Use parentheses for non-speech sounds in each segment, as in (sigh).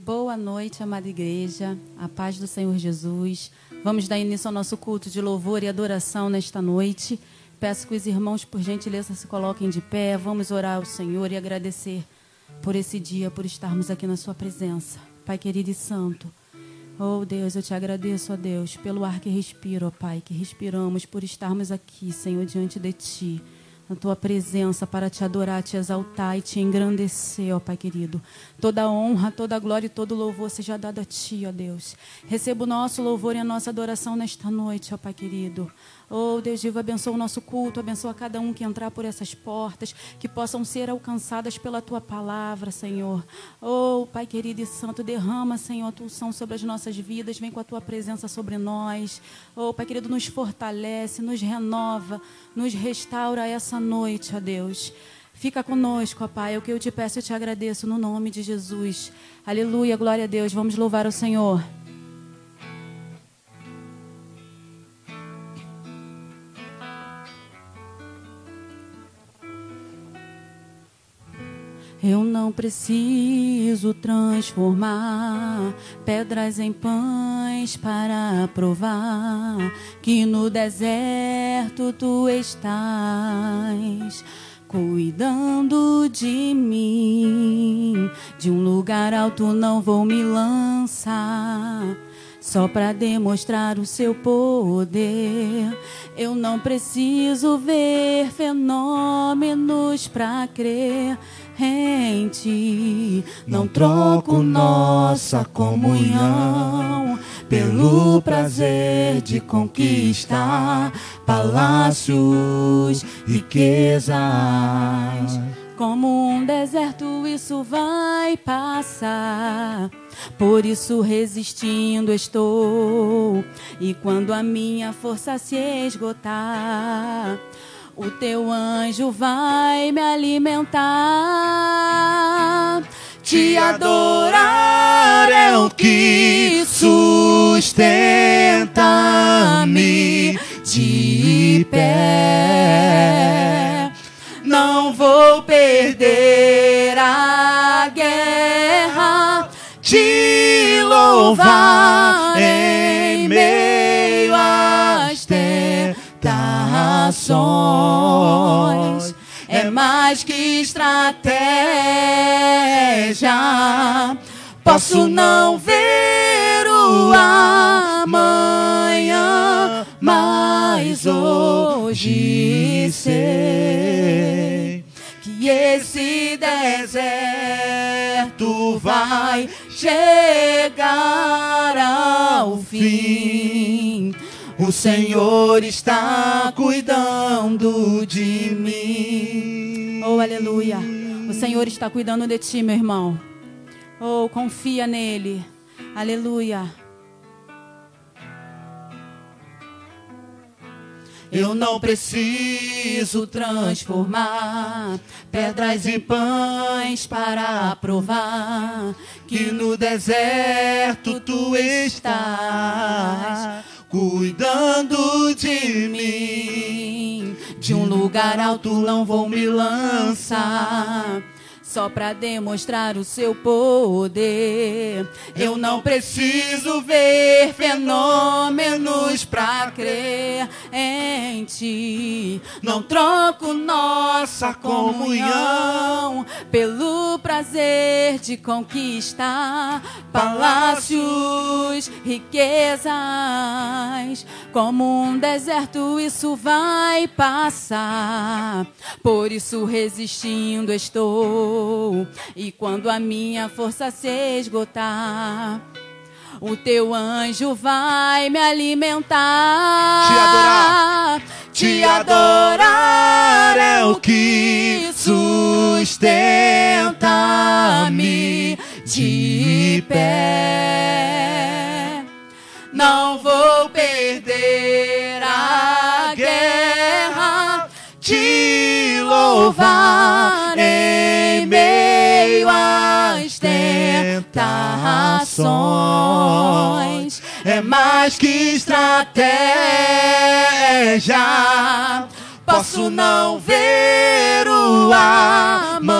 Boa noite, amada igreja. A paz do Senhor Jesus. Vamos dar início ao nosso culto de louvor e adoração nesta noite. Peço que os irmãos, por gentileza, se coloquem de pé. Vamos orar ao Senhor e agradecer por esse dia, por estarmos aqui na Sua presença. Pai querido e santo. Oh Deus, eu te agradeço, ó Deus, pelo ar que respiro, ó Pai, que respiramos, por estarmos aqui, Senhor, diante de Ti na tua presença para te adorar, te exaltar e te engrandecer, ó Pai querido. Toda honra, toda glória e todo louvor seja dado a ti, ó Deus. Receba o nosso louvor e a nossa adoração nesta noite, ó Pai querido. Oh, Deus vivo, abençoa o nosso culto, abençoa cada um que entrar por essas portas, que possam ser alcançadas pela tua palavra, Senhor. Oh, Pai querido e santo, derrama, Senhor, a tua unção sobre as nossas vidas, vem com a tua presença sobre nós. Oh, Pai querido, nos fortalece, nos renova, nos restaura essa noite, ó Deus. Fica conosco, ó Pai. É o que eu te peço e te agradeço no nome de Jesus. Aleluia, glória a Deus. Vamos louvar o Senhor. Eu não preciso transformar pedras em pães para provar que no deserto tu estás cuidando de mim. De um lugar alto não vou me lançar. Só para demonstrar o seu poder, eu não preciso ver fenômenos para crer em ti. Não troco nossa comunhão pelo prazer de conquistar palácios, riquezas. Como um deserto, isso vai passar. Por isso, resistindo estou. E quando a minha força se esgotar, o teu anjo vai me alimentar. Te adorar é o que sustenta-me de pé. Não vou perder a guerra. Te louvar em tentações. É mais que estratégia. Posso não ver o amanhã, mas hoje sei que esse deserto vai chegar ao fim. O Senhor está cuidando de mim. Oh, aleluia. O Senhor está cuidando de ti, meu irmão. Oh, confia nele. Aleluia. Eu não preciso transformar pedras em pães para provar que no deserto tu estás cuidando de mim. De um lugar alto não vou me lançar. Só para demonstrar o seu poder. Eu não preciso ver fenômenos para crer em ti. Não troco nossa comunhão pelo prazer de conquistar palácios, riquezas. Como um deserto, isso vai passar. Por isso, resistindo estou. E quando a minha força se esgotar, o teu anjo vai me alimentar. Te adorar. Te adorar é o que sustenta-me de pé. Não vou perder a guerra. Te louvar tentações. É mais que estratégia. Posso não ver o amanhã,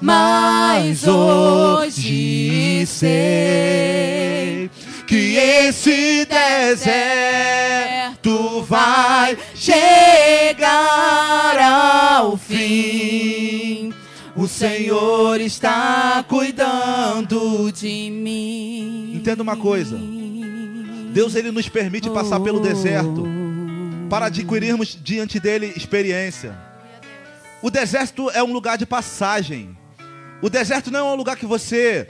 mas hoje sei que esse deserto vai chegar ao fim. O Senhor está cuidando de mim. Entenda uma coisa. Deus ele nos permite passar pelo deserto para adquirirmos diante dele experiência. O deserto é um lugar de passagem. O deserto não é um lugar que você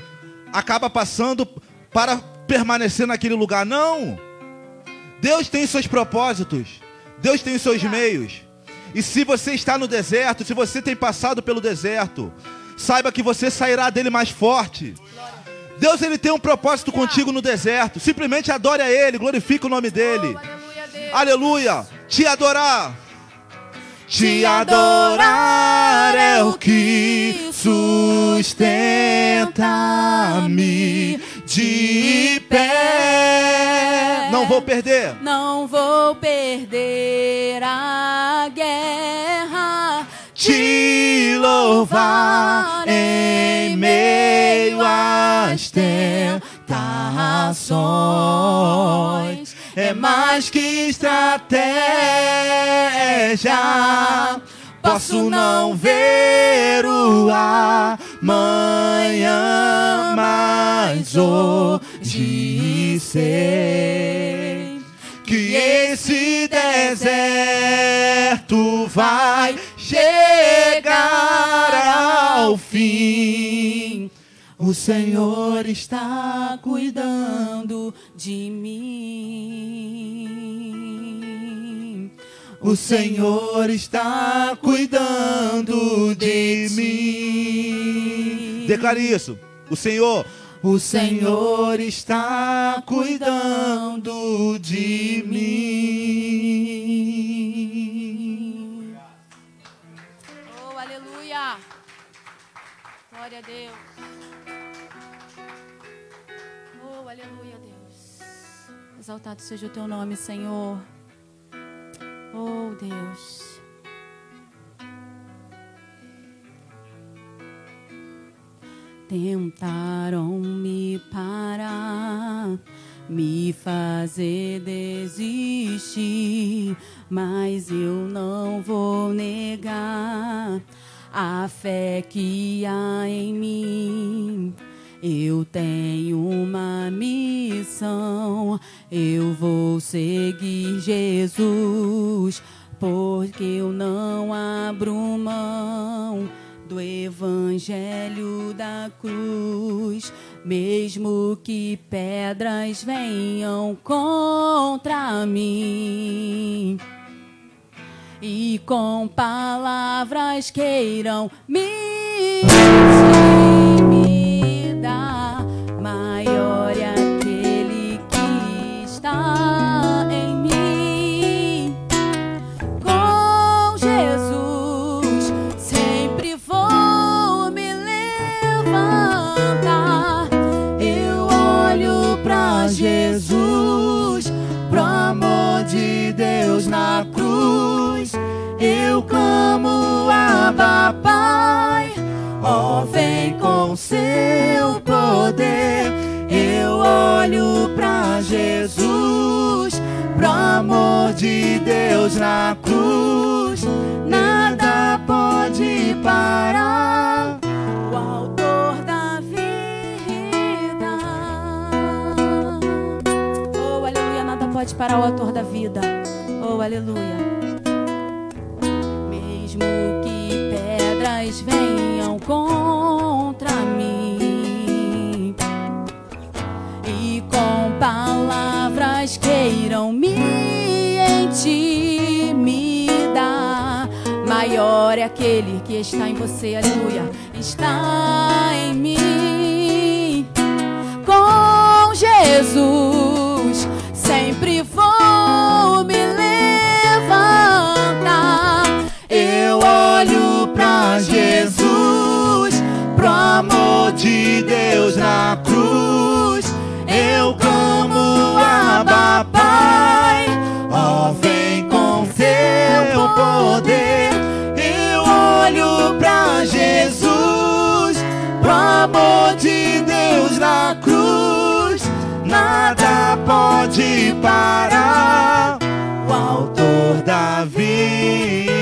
acaba passando para permanecer naquele lugar, não. Deus tem seus propósitos. Deus tem seus meios. E se você está no deserto, se você tem passado pelo deserto, saiba que você sairá dele mais forte. Deus ele tem um propósito contigo no deserto. Simplesmente adore a ele, glorifique o nome dele. Oh, aleluia, aleluia. Te adorar. Te adorar é o que sustenta-me de pé. Não vou perder. Não vou perder a guerra. Te louvar em meio às tentações. É mais que estratégia Posso não ver o amanhã, mas hoje sei que esse deserto vai chegar ao fim. O Senhor está cuidando de mim. O Senhor está cuidando de mim. Declare isso. O Senhor. O Senhor está cuidando de mim. Oh, aleluia. Glória a Deus. Oh, aleluia, Deus. Exaltado seja o teu nome, Senhor. Oh, Deus. Tentaram me parar, me fazer desistir, mas eu não vou negar a fé que há em mim. Eu tenho uma missão, eu vou seguir Jesus, porque eu não abro mão do evangelho da cruz, mesmo que pedras venham contra mim. E com palavras queiram me maior é aquele que está em mim. Com Jesus sempre vou me levantar. Eu olho para Jesus, pro amor de Deus na cruz. Eu clamo, Abba, com seu poder. Eu olho para Jesus, pro amor de Deus na cruz. Nada pode parar o autor da vida. Oh, aleluia, nada pode parar o autor da vida. Oh, aleluia. Mesmo que pedras venham contra palavras queiram me intimidar. Maior é aquele que está em você, aleluia, está em mim. Com Jesus sempre vou me levantar. Eu olho para Jesus, pro amor de Deus na cruz ama, Pai. Ó, oh, vem com teu poder. Eu olho pra Jesus, pro amor de Deus na cruz. Nada pode parar o autor da vida.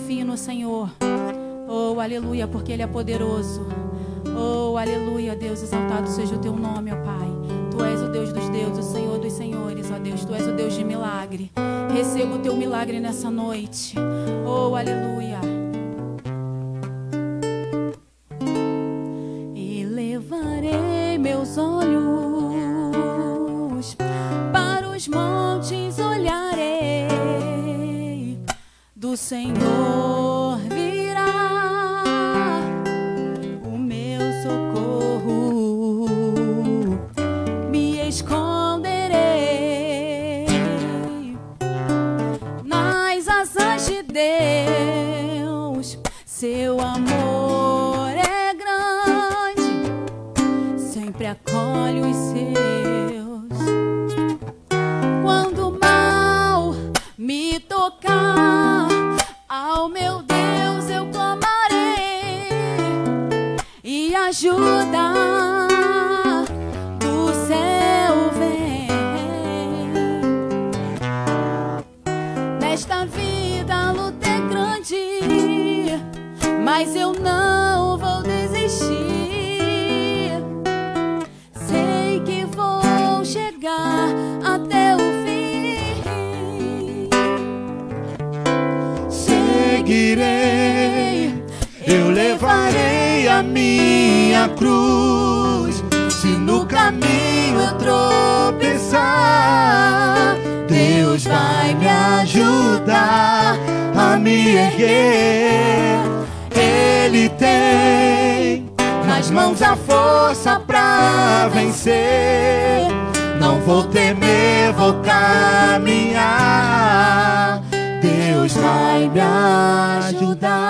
confio no Senhor. Oh, aleluia, porque Ele é poderoso. Oh, aleluia, Deus, exaltado seja o teu nome, ó Pai. Tu és o Deus dos deuses, o Senhor dos senhores, ó Deus. Tu és o Deus de milagre. Receba o teu milagre nessa noite. Oh, aleluia. seus. Quando mal me tocar, ao meu Deus eu clamarei e ajudar. a me erguer. Ele tem nas mãos a força pra vencer. Não vou temer, vou caminhar. Deus vai me ajudar.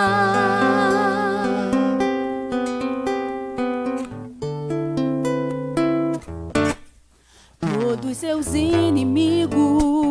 Todos seus inimigos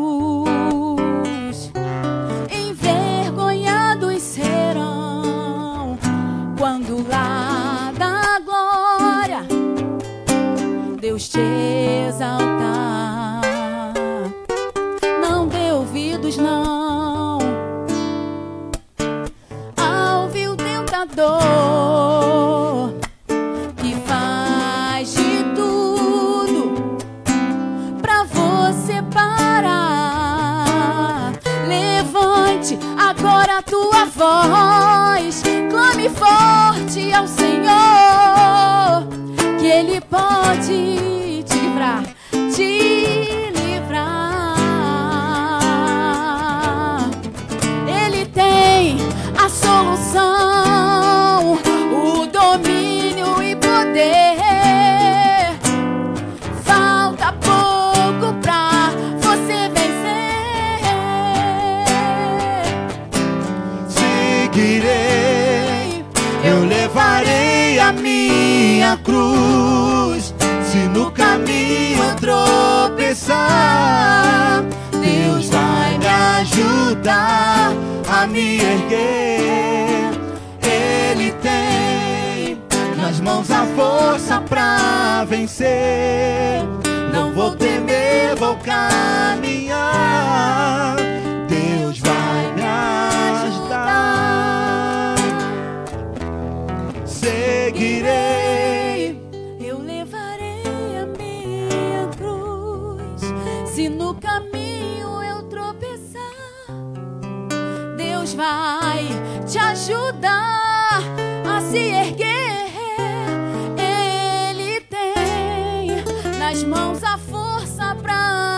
Deus vai me ajudar a me erguer. Ele tem nas mãos a força pra vencer. Não vou temer, vou caminhar vai te ajudar a se erguer. Ele tem nas mãos a força para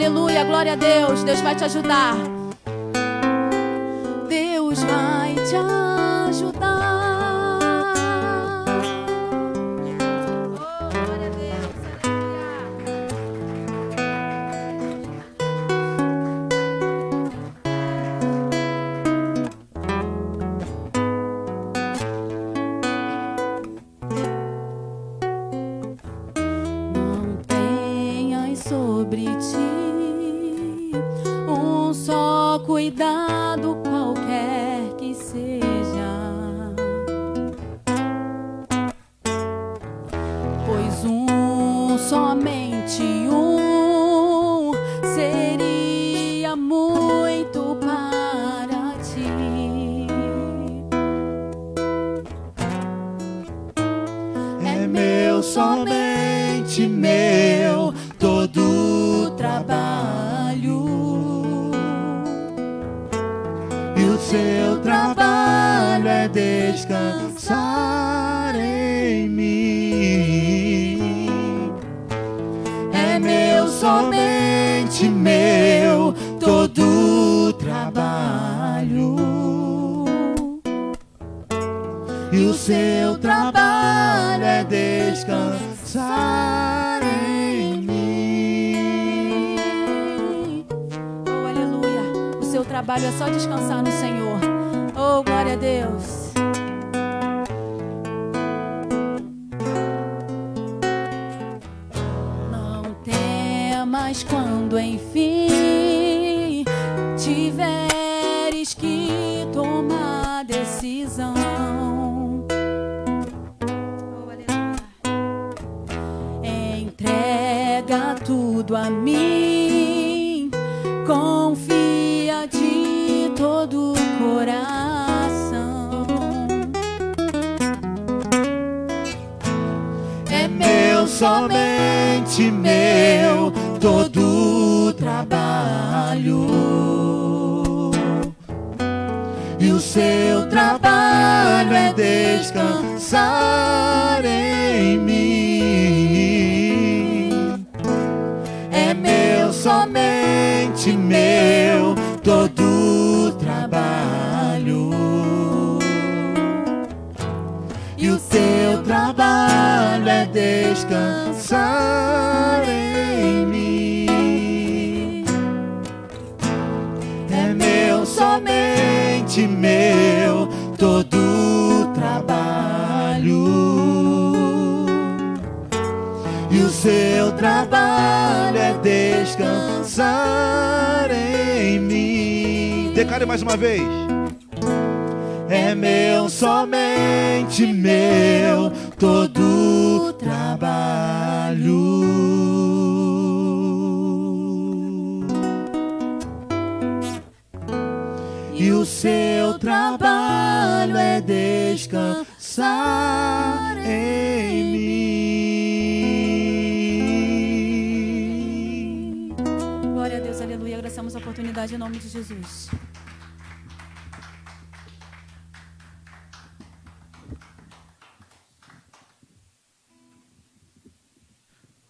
Aleluia, glória a Deus. Deus vai te ajudar. Seu trabalho é descansar em mim. Declare mais uma vez. É meu, somente meu, todo trabalho. E o seu trabalho é descansar em Agradecemos a oportunidade em nome de Jesus.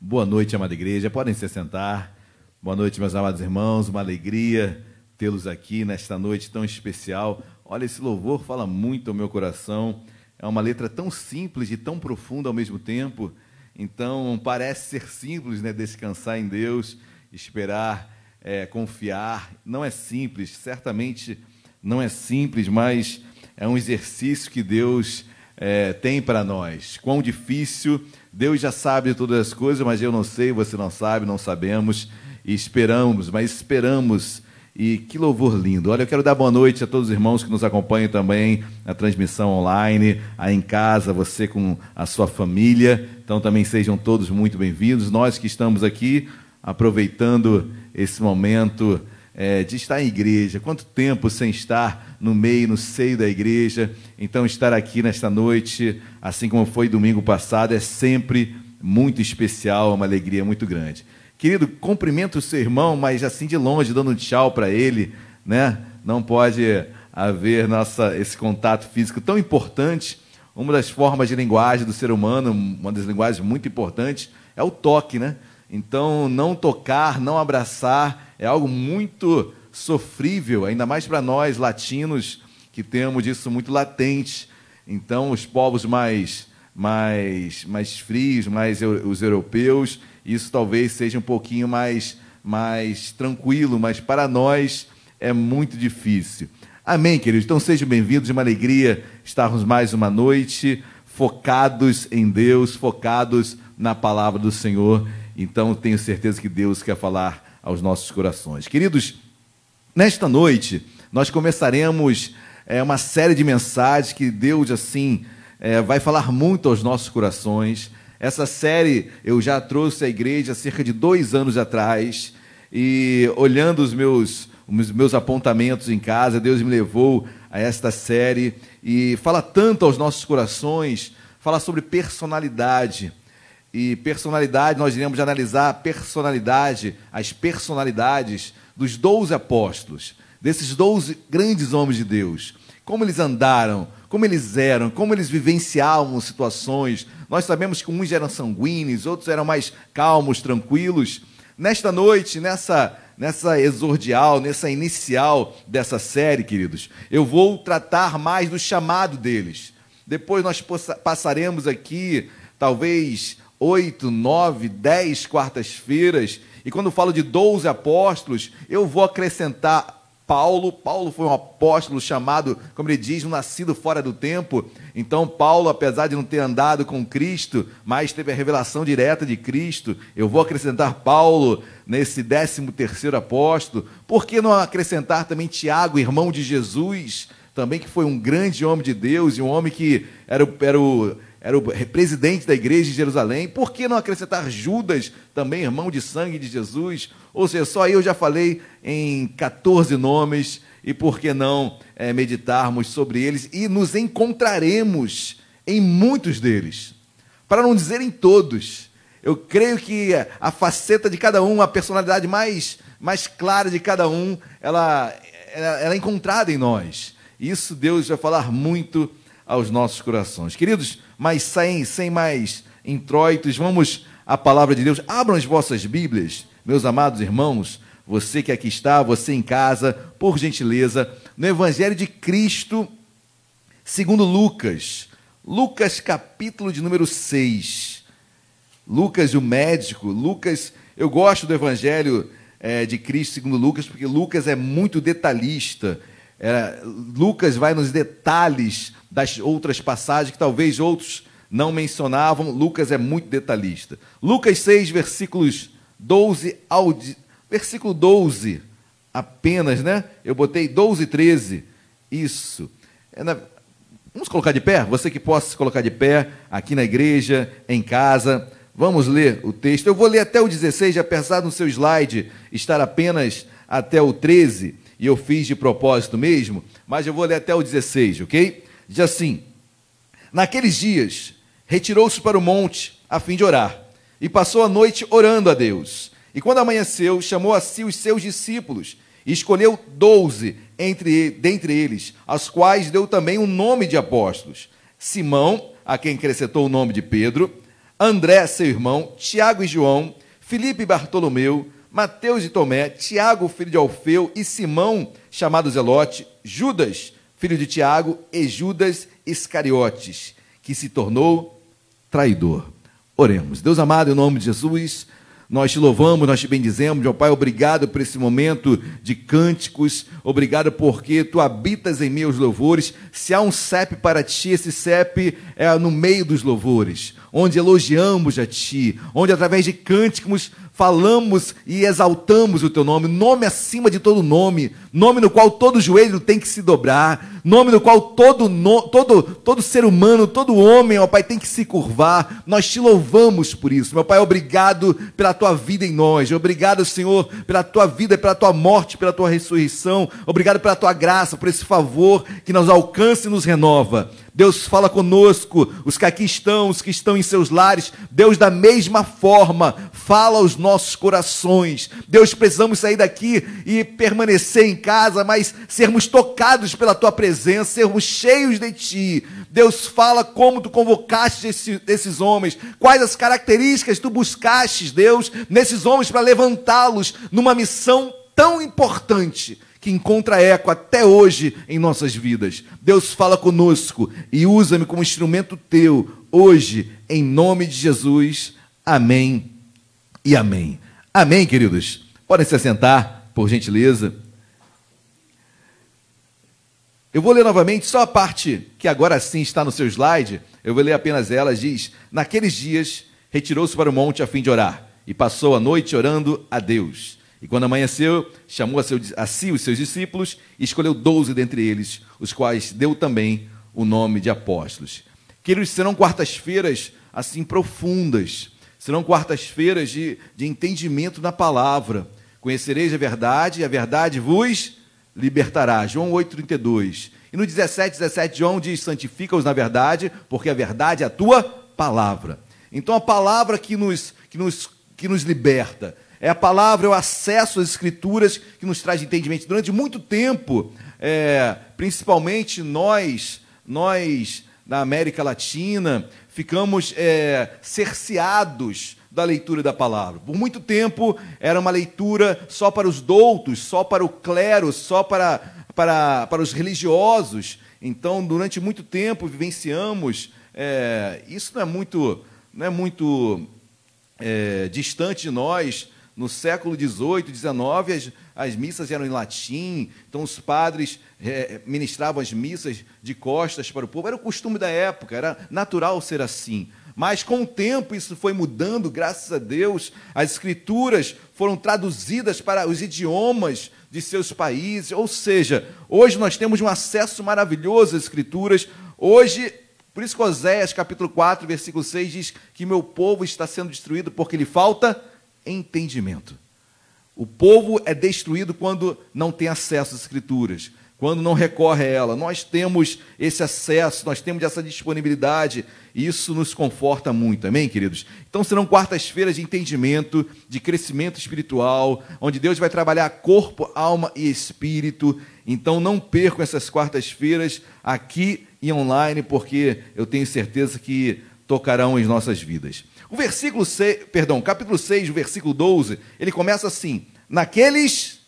Boa noite, amada igreja. Podem se sentar. Boa noite, meus amados irmãos. Uma alegria tê-los aqui nesta noite tão especial. Olha, esse louvor fala muito ao meu coração. É uma letra tão simples e tão profunda ao mesmo tempo. Então, parece ser simples, né? Descansar em Deus, esperar, é, confiar. Não é simples, certamente não é simples, mas é um exercício que Deus é, tem para nós. Quão difícil, Deus já sabe todas as coisas, mas eu não sei, você não sabe, não sabemos, e esperamos, mas esperamos. E que louvor lindo. Olha, eu quero dar boa noite a todos os irmãos que nos acompanham também na transmissão online, aí em casa, você com a sua família. Então também sejam todos muito bem-vindos. Nós que estamos aqui aproveitando esse momento é, de estar em igreja. Quanto tempo sem estar no meio, no seio da igreja. Então, estar aqui nesta noite, assim como foi domingo passado, é sempre muito especial, é uma alegria muito grande. Querido, cumprimento o seu irmão, mas assim de longe, dando um tchau para ele, né? Não pode haver nossa, esse contato físico tão importante. Uma das formas de linguagem do ser humano, uma das linguagens muito importantes, é o toque, né? Então, não tocar, não abraçar, é algo muito sofrível, ainda mais para nós latinos que temos isso muito latente. Então, os povos mais mais mais frios, mais os europeus, isso talvez seja um pouquinho mais mais tranquilo, mas para nós é muito difícil. Amém, queridos. Então sejam bem-vindos, uma alegria estarmos mais uma noite focados em Deus, focados na palavra do Senhor. Então tenho certeza que Deus quer falar aos nossos corações. Queridos, Nesta noite, nós começaremos é, uma série de mensagens que Deus, assim, é, vai falar muito aos nossos corações. Essa série eu já trouxe à igreja cerca de dois anos atrás, e olhando os meus, os meus apontamentos em casa, Deus me levou a esta série e fala tanto aos nossos corações, fala sobre personalidade. E personalidade, nós iremos analisar a personalidade, as personalidades dos doze apóstolos, desses doze grandes homens de Deus, como eles andaram, como eles eram, como eles vivenciavam situações. Nós sabemos que uns eram sanguíneos, outros eram mais calmos, tranquilos. Nesta noite, nessa nessa exordial, nessa inicial dessa série, queridos, eu vou tratar mais do chamado deles. Depois nós passaremos aqui, talvez, oito, nove, dez quartas-feiras, e quando falo de doze apóstolos, eu vou acrescentar Paulo. Paulo foi um apóstolo chamado, como ele diz, um nascido fora do tempo. Então, Paulo, apesar de não ter andado com Cristo, mas teve a revelação direta de Cristo, eu vou acrescentar Paulo nesse décimo terceiro apóstolo. Por que não acrescentar também Tiago, irmão de Jesus, também que foi um grande homem de Deus e um homem que era, era o era o presidente da igreja de Jerusalém. Por que não acrescentar Judas, também irmão de sangue de Jesus? Ou seja, só eu já falei em 14 nomes, e por que não é, meditarmos sobre eles? E nos encontraremos em muitos deles, para não dizer em todos. Eu creio que a faceta de cada um, a personalidade mais, mais clara de cada um, ela, ela, ela é encontrada em nós. Isso Deus vai falar muito aos nossos corações. Queridos, mas sem, sem mais introitos, vamos à palavra de Deus. Abram as vossas Bíblias, meus amados irmãos, você que aqui está, você em casa, por gentileza, no Evangelho de Cristo, segundo Lucas. Lucas, capítulo de número 6. Lucas, o médico. Lucas, eu gosto do Evangelho é, de Cristo segundo Lucas, porque Lucas é muito detalhista. É, Lucas vai nos detalhes das outras passagens que talvez outros não mencionavam. Lucas é muito detalhista. Lucas 6, versículos 12 ao. Versículo 12 apenas, né? Eu botei 12 e 13. Isso. É na, vamos colocar de pé? Você que possa se colocar de pé, aqui na igreja, em casa. Vamos ler o texto. Eu vou ler até o 16, apesar no seu slide estar apenas até o 13, e eu fiz de propósito mesmo, mas eu vou ler até o 16, ok? Diz assim: Naqueles dias, retirou-se para o monte a fim de orar, e passou a noite orando a Deus. E quando amanheceu, chamou a si os seus discípulos, e escolheu doze entre, dentre eles, aos quais deu também o um nome de apóstolos: Simão, a quem acrescentou o nome de Pedro, André, seu irmão, Tiago e João, Filipe e Bartolomeu, Mateus e Tomé, Tiago, filho de Alfeu, e Simão, chamado Zelote, Judas, filho de Tiago, e Judas Iscariotes, que se tornou traidor. Oremos. Deus amado, em nome de Jesus, nós te louvamos, nós te bendizemos, meu Pai, obrigado por esse momento de cânticos, obrigado porque tu habitas em meus louvores. Se há um CEP para ti, esse CEP é no meio dos louvores, onde elogiamos a ti, onde através de cânticos falamos e exaltamos o teu nome, nome acima de todo nome, nome no qual todo joelho tem que se dobrar, nome no qual todo, no, todo, todo ser humano, todo homem, ó Pai, tem que se curvar. Nós te louvamos por isso. Meu Pai, obrigado pela tua vida em nós. Obrigado, Senhor, pela tua vida, pela tua morte, pela tua ressurreição. Obrigado pela tua graça, por esse favor que nos alcança e nos renova. Deus fala conosco, os que aqui estão, os que estão em seus lares. Deus, da mesma forma, fala aos nossos corações. Deus, precisamos sair daqui e permanecer em casa, mas sermos tocados pela tua presença, sermos cheios de ti. Deus fala como tu convocaste esse, esses homens, quais as características tu buscaste, Deus, nesses homens para levantá-los numa missão tão importante que encontra eco até hoje em nossas vidas. Deus fala conosco e usa-me como instrumento teu hoje, em nome de Jesus. Amém e amém. Amém, queridos. Podem se assentar, por gentileza. Eu vou ler novamente só a parte que agora sim está no seu slide. Eu vou ler apenas ela. Diz: Naqueles dias retirou-se para o monte a fim de orar e passou a noite orando a Deus. E quando amanheceu, chamou a, seu, a si os seus discípulos e escolheu doze dentre eles, os quais deu também o nome de apóstolos. Queridos, serão quartas-feiras assim profundas, serão quartas-feiras de, de entendimento na palavra. Conhecereis a verdade e a verdade vos libertará. João 8,32. E no 17, 17, João diz: santifica-os na verdade, porque a verdade é a tua palavra. Então a palavra que nos, que nos, que nos liberta, é a palavra, é o acesso às escrituras que nos traz entendimento. Durante muito tempo, é, principalmente nós, nós na América Latina, ficamos é, cerceados da leitura da palavra. Por muito tempo era uma leitura só para os doutos, só para o clero, só para, para, para os religiosos. Então, durante muito tempo vivenciamos. É, isso não é muito, não é muito é, distante de nós no século XVIII, XIX, as, as missas eram em latim, então os padres é, ministravam as missas de costas para o povo. Era o costume da época, era natural ser assim. Mas com o tempo isso foi mudando, graças a Deus. As escrituras foram traduzidas para os idiomas de seus países. Ou seja, hoje nós temos um acesso maravilhoso às escrituras. Hoje, por isso que Oséias capítulo 4, versículo 6 diz que meu povo está sendo destruído porque lhe falta entendimento. O povo é destruído quando não tem acesso às Escrituras, quando não recorre a ela. Nós temos esse acesso, nós temos essa disponibilidade, e isso nos conforta muito, amém, queridos? Então serão quartas-feiras de entendimento, de crescimento espiritual, onde Deus vai trabalhar corpo, alma e espírito. Então não percam essas quartas-feiras aqui e online, porque eu tenho certeza que tocarão em nossas vidas. O versículo 6, perdão, capítulo 6, o versículo 12, ele começa assim: naqueles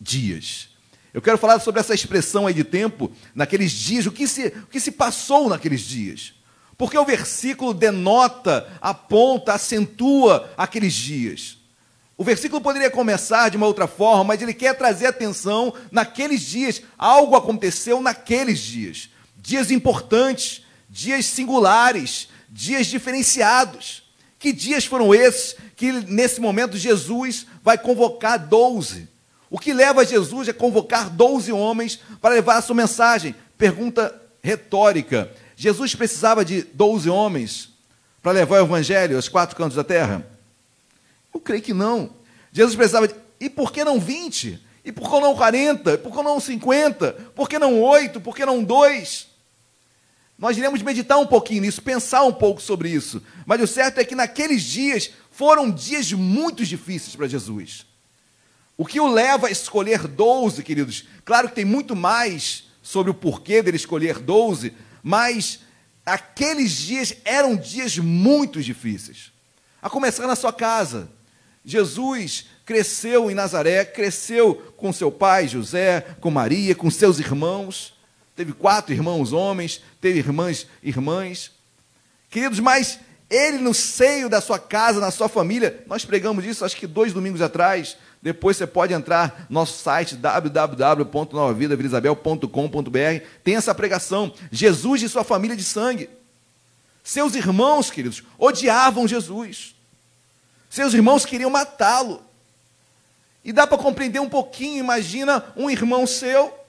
dias. Eu quero falar sobre essa expressão aí de tempo, naqueles dias, o que se, o que se passou naqueles dias. Porque o versículo denota, aponta, acentua aqueles dias. O versículo poderia começar de uma outra forma, mas ele quer trazer atenção naqueles dias. Algo aconteceu naqueles dias. Dias importantes, dias singulares, dias diferenciados. Que dias foram esses que nesse momento Jesus vai convocar doze? O que leva Jesus a convocar 12 homens para levar a sua mensagem? Pergunta retórica. Jesus precisava de 12 homens para levar o evangelho aos quatro cantos da terra? Eu creio que não. Jesus precisava de. E por que não 20? E por que não 40? Por que não 50? Por que não 8? Por que não 2? Nós iremos meditar um pouquinho nisso, pensar um pouco sobre isso. Mas o certo é que naqueles dias foram dias muito difíceis para Jesus. O que o leva a escolher 12, queridos? Claro que tem muito mais sobre o porquê dele escolher 12, mas aqueles dias eram dias muito difíceis. A começar na sua casa. Jesus cresceu em Nazaré, cresceu com seu pai José, com Maria, com seus irmãos. Teve quatro irmãos homens, teve irmãs irmãs. Queridos, mas ele no seio da sua casa, na sua família, nós pregamos isso acho que dois domingos atrás. Depois você pode entrar no nosso site www.novavidavilisabel.com.br. Tem essa pregação. Jesus e sua família de sangue. Seus irmãos, queridos, odiavam Jesus. Seus irmãos queriam matá-lo. E dá para compreender um pouquinho, imagina um irmão seu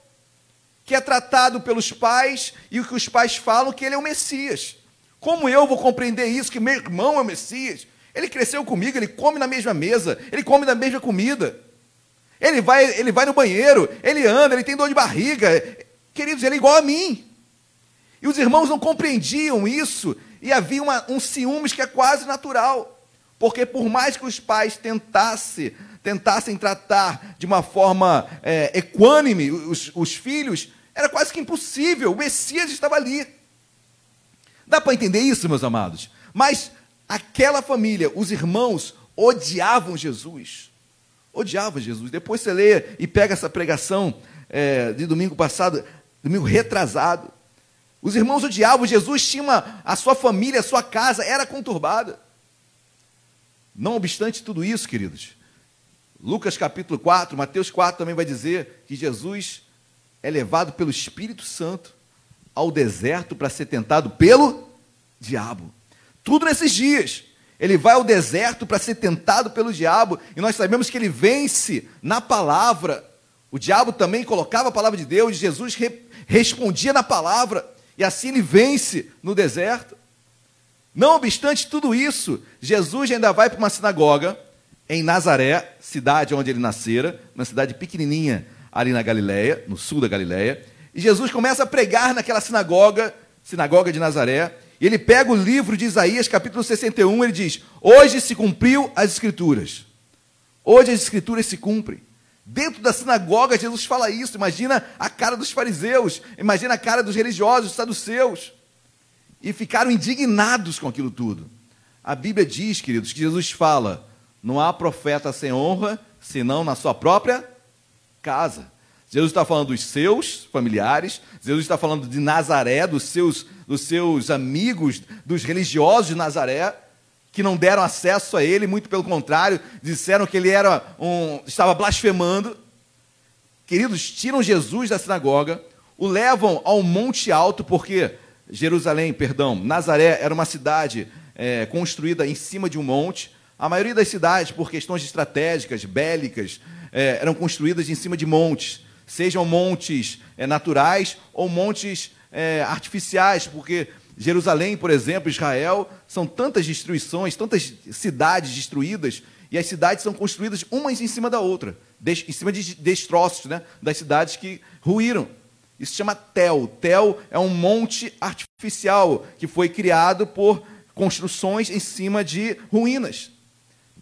que é tratado pelos pais e o que os pais falam que ele é o Messias. Como eu vou compreender isso que meu irmão é o Messias? Ele cresceu comigo, ele come na mesma mesa, ele come da mesma comida. Ele vai, ele vai no banheiro, ele anda, ele tem dor de barriga. Queridos, ele é igual a mim. E os irmãos não compreendiam isso, e havia uma, um ciúmes que é quase natural. Porque por mais que os pais tentassem, tentassem tratar de uma forma é, equânime os, os filhos, era quase que impossível. O Messias estava ali. Dá para entender isso, meus amados? Mas Aquela família, os irmãos, odiavam Jesus. Odiavam Jesus. Depois você lê e pega essa pregação é, de domingo passado, domingo retrasado. Os irmãos odiavam Jesus, tinha uma, a sua família, a sua casa era conturbada. Não obstante tudo isso, queridos, Lucas capítulo 4, Mateus 4 também vai dizer que Jesus é levado pelo Espírito Santo ao deserto para ser tentado pelo diabo. Tudo nesses dias. Ele vai ao deserto para ser tentado pelo diabo, e nós sabemos que ele vence na palavra. O diabo também colocava a palavra de Deus, e Jesus re respondia na palavra, e assim ele vence no deserto. Não obstante tudo isso, Jesus ainda vai para uma sinagoga em Nazaré, cidade onde ele nascera, uma cidade pequenininha ali na Galileia, no sul da Galileia, e Jesus começa a pregar naquela sinagoga, sinagoga de Nazaré, e ele pega o livro de Isaías, capítulo 61, ele diz: Hoje se cumpriu as Escrituras. Hoje as Escrituras se cumprem. Dentro da sinagoga, Jesus fala isso. Imagina a cara dos fariseus, imagina a cara dos religiosos, dos saduceus. E ficaram indignados com aquilo tudo. A Bíblia diz, queridos, que Jesus fala: não há profeta sem honra, senão na sua própria casa. Jesus está falando dos seus familiares, Jesus está falando de Nazaré, dos seus, dos seus amigos, dos religiosos de Nazaré, que não deram acesso a ele, muito pelo contrário, disseram que ele era um, estava blasfemando. Queridos, tiram Jesus da sinagoga, o levam ao monte alto, porque Jerusalém, perdão, Nazaré era uma cidade é, construída em cima de um monte. A maioria das cidades, por questões estratégicas, bélicas, é, eram construídas em cima de montes sejam montes é, naturais ou montes é, artificiais, porque Jerusalém, por exemplo, Israel, são tantas destruições, tantas cidades destruídas, e as cidades são construídas umas em cima da outra, em cima de destroços né, das cidades que ruíram. Isso se chama Tel. Tel é um monte artificial que foi criado por construções em cima de ruínas.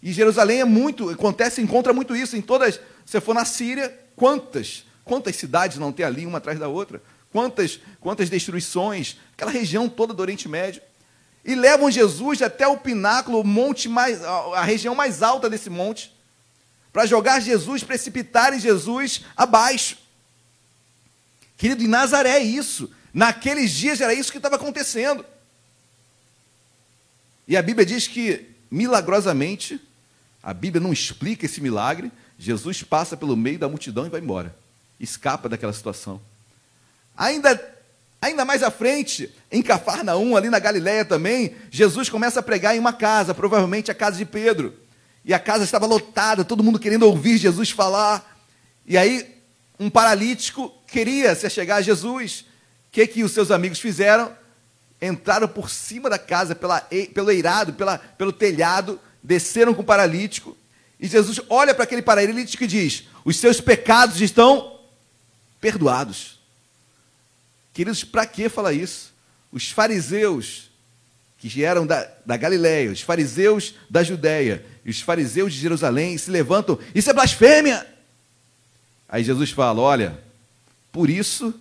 E Jerusalém é muito, acontece, encontra muito isso em todas. Se for na Síria, quantas, quantas cidades não tem ali uma atrás da outra? Quantas, quantas destruições? Aquela região toda do Oriente Médio. E levam Jesus até o pináculo, o monte mais, a região mais alta desse monte, para jogar Jesus, precipitarem Jesus abaixo. Querido, em Nazaré é isso. Naqueles dias era isso que estava acontecendo. E a Bíblia diz que, milagrosamente, a Bíblia não explica esse milagre, Jesus passa pelo meio da multidão e vai embora. Escapa daquela situação. Ainda, ainda mais à frente, em Cafarnaum, ali na Galiléia também, Jesus começa a pregar em uma casa, provavelmente a casa de Pedro. E a casa estava lotada, todo mundo querendo ouvir Jesus falar. E aí, um paralítico queria se chegar a Jesus. O que, que os seus amigos fizeram? Entraram por cima da casa, pela, pelo eirado, pela, pelo telhado, desceram com o paralítico. E Jesus olha para aquele paralítico e diz: Os seus pecados estão perdoados. Queridos, para que falar isso? Os fariseus, que eram da, da Galiléia, os fariseus da Judéia e os fariseus de Jerusalém se levantam: Isso é blasfêmia! Aí Jesus fala: Olha, por isso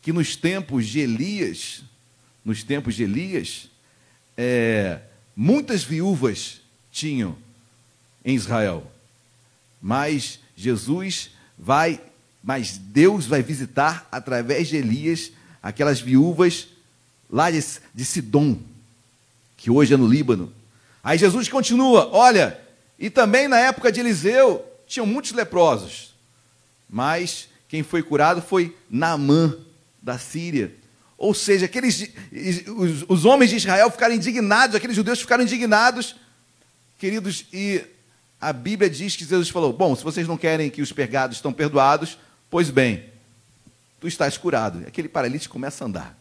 que nos tempos de Elias, nos tempos de Elias, é, muitas viúvas tinham em Israel. Mas Jesus vai, mas Deus vai visitar através de Elias aquelas viúvas lá de, de Sidom, que hoje é no Líbano. Aí Jesus continua: olha, e também na época de Eliseu tinham muitos leprosos, mas quem foi curado foi Naamã, da Síria. Ou seja, aqueles, os, os homens de Israel ficaram indignados, aqueles judeus ficaram indignados, queridos, e a Bíblia diz que Jesus falou: Bom, se vocês não querem que os pecados estão perdoados, pois bem, tu estás curado. Aquele paralítico começa a andar.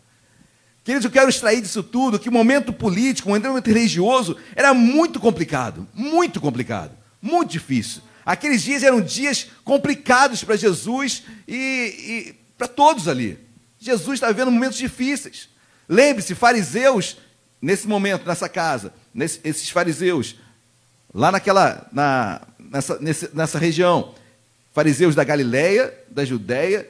Queridos, eu quero extrair disso tudo que o momento político, o momento religioso era muito complicado, muito complicado, muito difícil. Aqueles dias eram dias complicados para Jesus e, e para todos ali. Jesus estava vivendo momentos difíceis. Lembre-se, fariseus, nesse momento, nessa casa, nesse, esses fariseus, lá naquela, na, nessa, nessa região, fariseus da Galiléia, da Judéia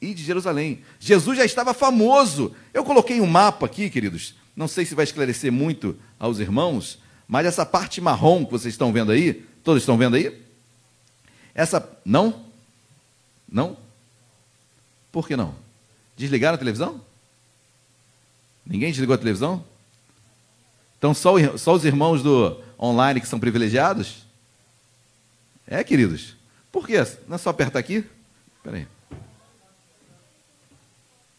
e de Jerusalém. Jesus já estava famoso. Eu coloquei um mapa aqui, queridos. Não sei se vai esclarecer muito aos irmãos, mas essa parte marrom que vocês estão vendo aí, todos estão vendo aí? Essa. Não? Não? Por que não? Desligaram a televisão? Ninguém desligou a televisão? Então só, só os irmãos do online que são privilegiados? É, queridos. Por quê? Não é só apertar aqui? Espera aí.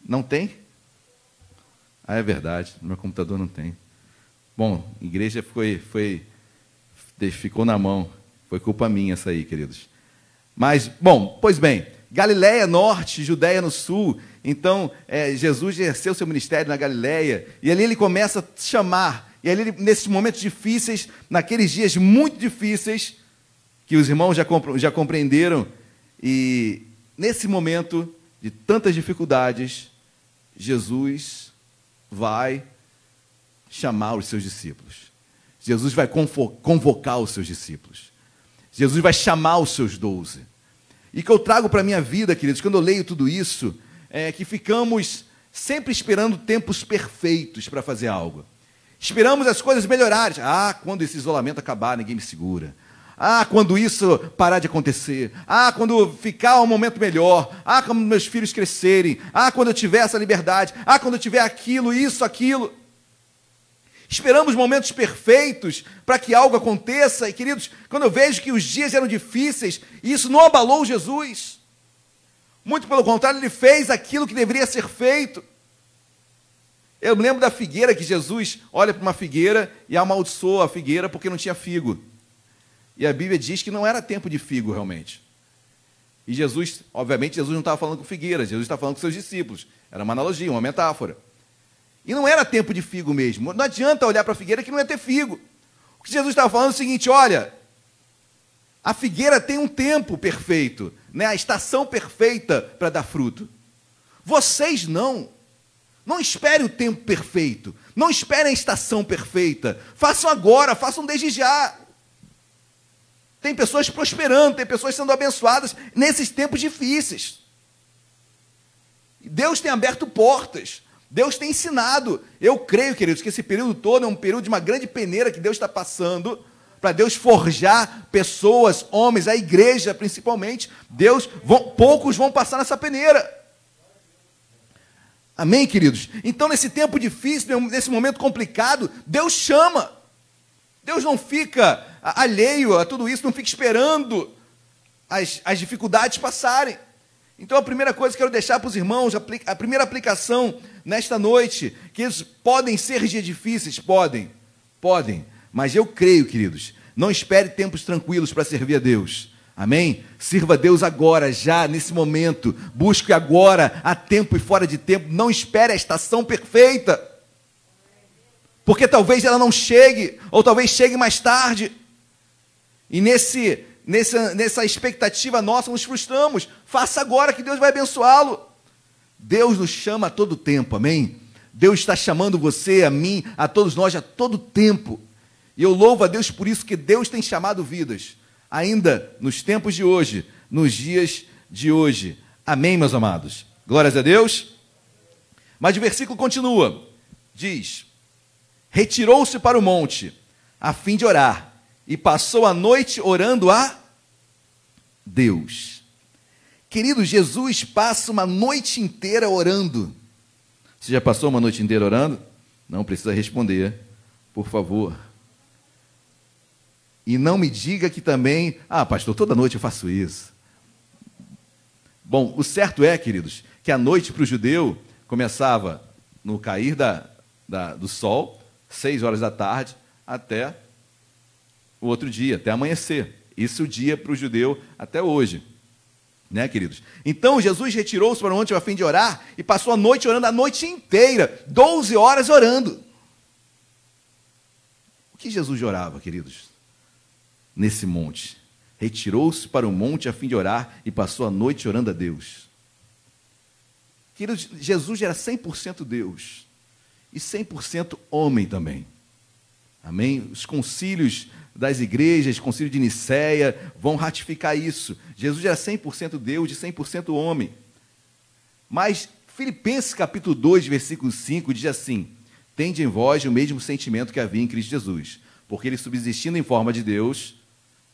Não tem? Ah, é verdade. No meu computador não tem. Bom, igreja foi, foi, ficou na mão. Foi culpa minha essa aí, queridos. Mas, bom, pois bem, Galiléia norte, Judéia no sul. Então, é, Jesus exerceu seu ministério na Galiléia. E ali ele começa a chamar. E ali, nesses momentos difíceis, naqueles dias muito difíceis, que os irmãos já, já compreenderam, e nesse momento de tantas dificuldades, Jesus vai chamar os seus discípulos. Jesus vai convocar os seus discípulos. Jesus vai chamar os seus doze. E que eu trago para a minha vida, queridos, quando eu leio tudo isso, é que ficamos sempre esperando tempos perfeitos para fazer algo. Esperamos as coisas melhorarem. Ah, quando esse isolamento acabar, ninguém me segura. Ah, quando isso parar de acontecer. Ah, quando ficar um momento melhor. Ah, quando meus filhos crescerem. Ah, quando eu tiver essa liberdade. Ah, quando eu tiver aquilo, isso, aquilo. Esperamos momentos perfeitos para que algo aconteça. E, queridos, quando eu vejo que os dias eram difíceis, isso não abalou Jesus. Muito pelo contrário, ele fez aquilo que deveria ser feito. Eu lembro da figueira que Jesus olha para uma figueira e amaldiçoa a figueira porque não tinha figo. E a Bíblia diz que não era tempo de figo realmente. E Jesus, obviamente, Jesus não estava falando com figueira, Jesus estava falando com seus discípulos. Era uma analogia, uma metáfora. E não era tempo de figo mesmo. Não adianta olhar para a figueira que não ia ter figo. O que Jesus estava falando é o seguinte: olha, A figueira tem um tempo perfeito, né? a estação perfeita para dar fruto. Vocês não. Não esperem o tempo perfeito. Não esperem a estação perfeita. Façam agora, façam desde já. Tem pessoas prosperando, tem pessoas sendo abençoadas nesses tempos difíceis. Deus tem aberto portas. Deus tem ensinado. Eu creio, queridos, que esse período todo é um período de uma grande peneira que Deus está passando para Deus forjar pessoas, homens, a igreja principalmente. Deus, vão, poucos vão passar nessa peneira. Amém, queridos? Então, nesse tempo difícil, nesse momento complicado, Deus chama. Deus não fica alheio a tudo isso, não fica esperando as, as dificuldades passarem. Então, a primeira coisa que eu quero deixar para os irmãos, a primeira aplicação nesta noite, que eles podem ser dias difíceis, podem, podem, mas eu creio, queridos, não espere tempos tranquilos para servir a Deus. Amém? Sirva a Deus agora, já, nesse momento. Busque agora, a tempo e fora de tempo. Não espere a estação perfeita. Porque talvez ela não chegue, ou talvez chegue mais tarde. E nesse, nessa, nessa expectativa nossa, nos frustramos. Faça agora que Deus vai abençoá-lo. Deus nos chama a todo tempo, amém? Deus está chamando você, a mim, a todos nós a todo tempo. E eu louvo a Deus por isso que Deus tem chamado vidas ainda nos tempos de hoje, nos dias de hoje. Amém, meus amados? Glórias a Deus. Mas o versículo continua: diz: Retirou-se para o monte, a fim de orar, e passou a noite orando a Deus. Querido, Jesus passa uma noite inteira orando. Você já passou uma noite inteira orando? Não precisa responder, por favor. E não me diga que também, ah, pastor, toda noite eu faço isso. Bom, o certo é, queridos, que a noite para o judeu começava no cair da, da, do sol, seis horas da tarde, até o outro dia, até amanhecer. Isso é o dia para o judeu até hoje. Né, queridos? Então Jesus retirou-se para o monte a fim de orar e passou a noite orando a noite inteira, 12 horas orando. O que Jesus orava, queridos? Nesse monte. Retirou-se para o monte a fim de orar e passou a noite orando a Deus. Jesus era 100% Deus e 100% homem também. Amém? Os concílios das igrejas, concílio de Nicéia, vão ratificar isso. Jesus era 100% Deus e 100% homem. Mas Filipenses capítulo 2, versículo 5 diz assim: Tende em vós o mesmo sentimento que havia em Cristo Jesus, porque ele subsistindo em forma de Deus,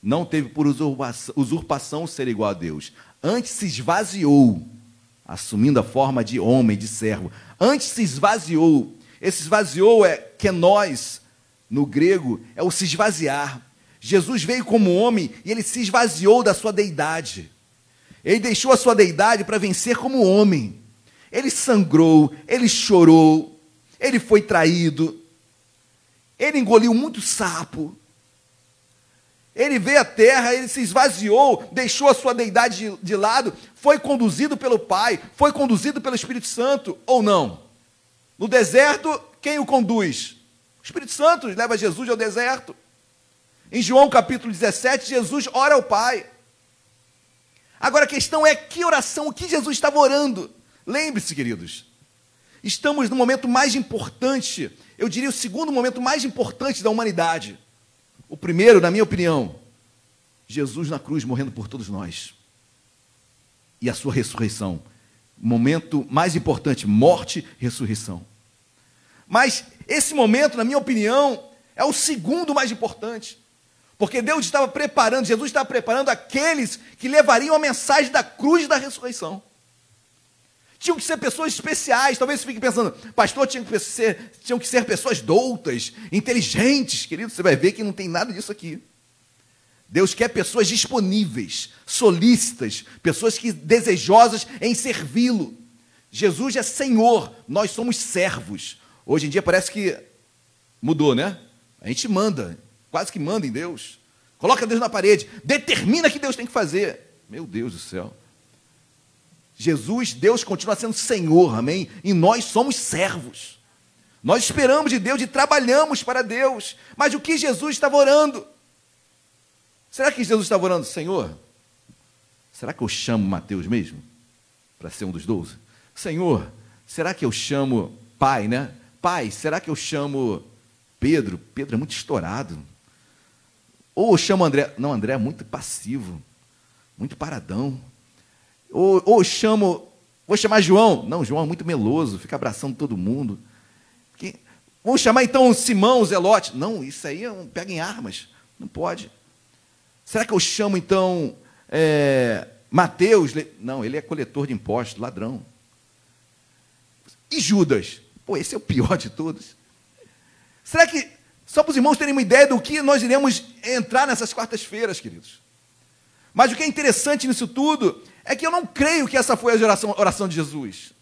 não teve por usurpação ser igual a Deus. Antes se esvaziou, assumindo a forma de homem, de servo. Antes se esvaziou. Esse esvaziou é que nós, no grego, é o se esvaziar. Jesus veio como homem e ele se esvaziou da sua deidade. Ele deixou a sua deidade para vencer como homem. Ele sangrou, ele chorou, ele foi traído, ele engoliu muito sapo, ele veio à terra, ele se esvaziou, deixou a sua deidade de, de lado, foi conduzido pelo Pai, foi conduzido pelo Espírito Santo, ou não? No deserto, quem o conduz? O Espírito Santo leva Jesus ao deserto. Em João capítulo 17, Jesus ora ao Pai. Agora a questão é que oração, o que Jesus estava orando? Lembre-se, queridos, estamos no momento mais importante, eu diria o segundo momento mais importante da humanidade. O primeiro, na minha opinião, Jesus na cruz morrendo por todos nós. E a sua ressurreição. Momento mais importante, morte ressurreição. Mas esse momento, na minha opinião, é o segundo mais importante. Porque Deus estava preparando, Jesus estava preparando aqueles que levariam a mensagem da cruz e da ressurreição. Tinham que ser pessoas especiais. Talvez você fique pensando, pastor, tinham que ser, tinham que ser pessoas doutas, inteligentes. Querido, você vai ver que não tem nada disso aqui. Deus quer pessoas disponíveis, solícitas, pessoas que desejosas em servi-lo. Jesus é Senhor, nós somos servos. Hoje em dia parece que mudou, né? A gente manda, quase que manda em Deus. Coloca Deus na parede, determina que Deus tem que fazer. Meu Deus do céu. Jesus, Deus continua sendo Senhor, amém? E nós somos servos. Nós esperamos de Deus e trabalhamos para Deus. Mas o que Jesus estava orando? Será que Jesus estava orando, Senhor? Será que eu chamo Mateus mesmo? Para ser um dos doze? Senhor, será que eu chamo pai, né? Pai, será que eu chamo Pedro? Pedro é muito estourado. Ou eu chamo André. Não, André é muito passivo, muito paradão. Ou, ou chamo. Vou chamar João. Não, João é muito meloso, fica abraçando todo mundo. Que, vou chamar então Simão, o Zelote. Não, isso aí é um, pega em armas. Não pode. Será que eu chamo então é, Mateus? Não, ele é coletor de impostos, ladrão. E Judas? Pô, esse é o pior de todos. Será que, só para os irmãos terem uma ideia do que nós iremos entrar nessas quartas-feiras, queridos? Mas o que é interessante nisso tudo é que eu não creio que essa foi a oração, oração de Jesus.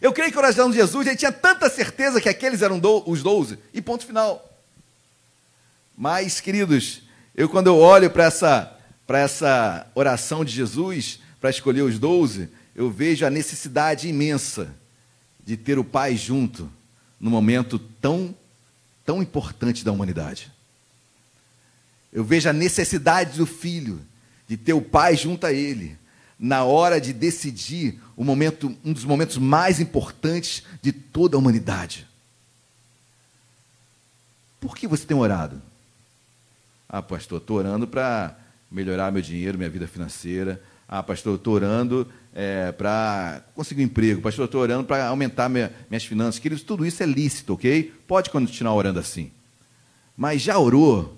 Eu creio que a oração de Jesus, ele tinha tanta certeza que aqueles eram do, os doze, e ponto final. Mas, queridos, eu quando eu olho para essa, essa oração de Jesus, para escolher os doze, eu vejo a necessidade imensa de ter o Pai junto no momento tão, tão importante da humanidade. Eu vejo a necessidade do filho de ter o Pai junto a ele na hora de decidir o momento, um dos momentos mais importantes de toda a humanidade. Por que você tem orado? Ah, pastor, estou orando para melhorar meu dinheiro, minha vida financeira. Ah, pastor, estou orando é, para conseguir um emprego, pastor, estou orando para aumentar minha, minhas finanças. Queridos, tudo isso é lícito, ok? Pode continuar orando assim. Mas já orou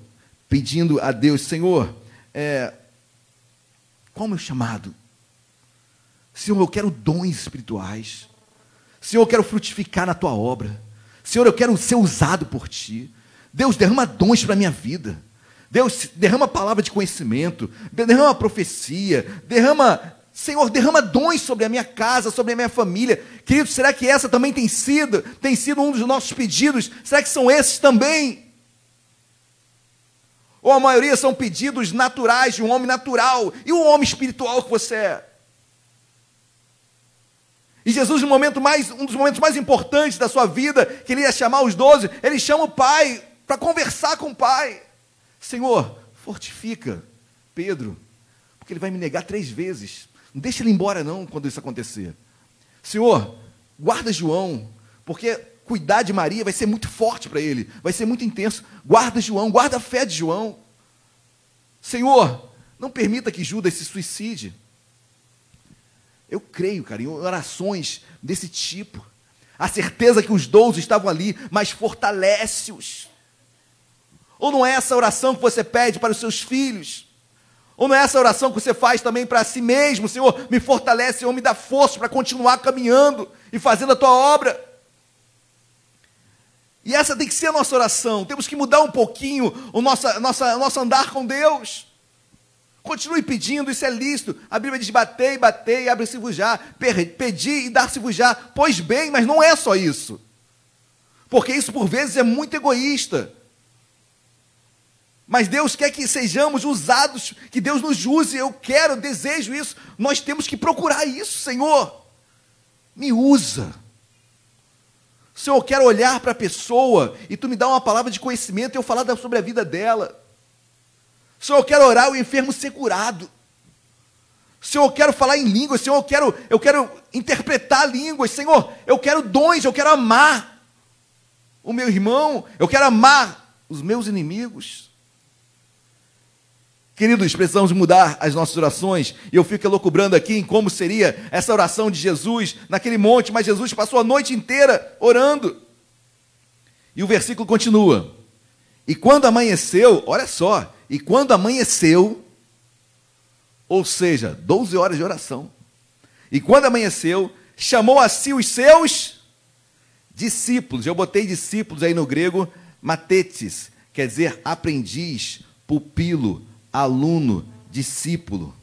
pedindo a Deus, Senhor, é, qual o meu chamado? Senhor, eu quero dons espirituais. Senhor, eu quero frutificar na tua obra. Senhor, eu quero ser usado por ti. Deus, derrama dons para a minha vida. Deus, derrama palavra de conhecimento, derrama profecia, derrama Senhor, derrama dons sobre a minha casa, sobre a minha família. Querido, será que essa também tem sido, tem sido um dos nossos pedidos? Será que são esses também? Ou a maioria são pedidos naturais de um homem natural e o homem espiritual que você é? E Jesus, no momento mais, um dos momentos mais importantes da sua vida, que ele ia chamar os doze, ele chama o pai para conversar com o pai. Senhor, fortifica Pedro, porque ele vai me negar três vezes. Não deixa ele embora, não, quando isso acontecer. Senhor, guarda João, porque cuidar de Maria vai ser muito forte para ele, vai ser muito intenso. Guarda João, guarda a fé de João. Senhor, não permita que Judas se suicide. Eu creio, cara, em orações desse tipo. A certeza que os doze estavam ali, mas fortalece-os. Ou não é essa oração que você pede para os seus filhos? Ou não é essa oração que você faz também para si mesmo? Senhor, me fortalece, Senhor, me dá força para continuar caminhando e fazendo a tua obra. E essa tem que ser a nossa oração. Temos que mudar um pouquinho o nosso, nossa, nosso andar com Deus. Continue pedindo, isso é lícito. A Bíblia diz: batei, batei, abre-se-vos já. Pedi e dar-se-vos já. Pois bem, mas não é só isso. Porque isso por vezes é muito egoísta. Mas Deus quer que sejamos usados, que Deus nos use. Eu quero, desejo isso. Nós temos que procurar isso, Senhor. Me usa. Senhor, eu quero olhar para a pessoa e tu me dá uma palavra de conhecimento e eu falar sobre a vida dela. Senhor, eu quero orar o enfermo ser curado. Senhor, eu quero falar em línguas. Senhor, eu quero, eu quero interpretar línguas. Senhor, eu quero dons, eu quero amar o meu irmão, eu quero amar os meus inimigos. Queridos, precisamos mudar as nossas orações. E eu fico elocubrando aqui em como seria essa oração de Jesus naquele monte, mas Jesus passou a noite inteira orando. E o versículo continua. E quando amanheceu, olha só, e quando amanheceu, ou seja, 12 horas de oração. E quando amanheceu, chamou a si os seus discípulos. Eu botei discípulos aí no grego, matetes, quer dizer aprendiz, pupilo, aluno, discípulo.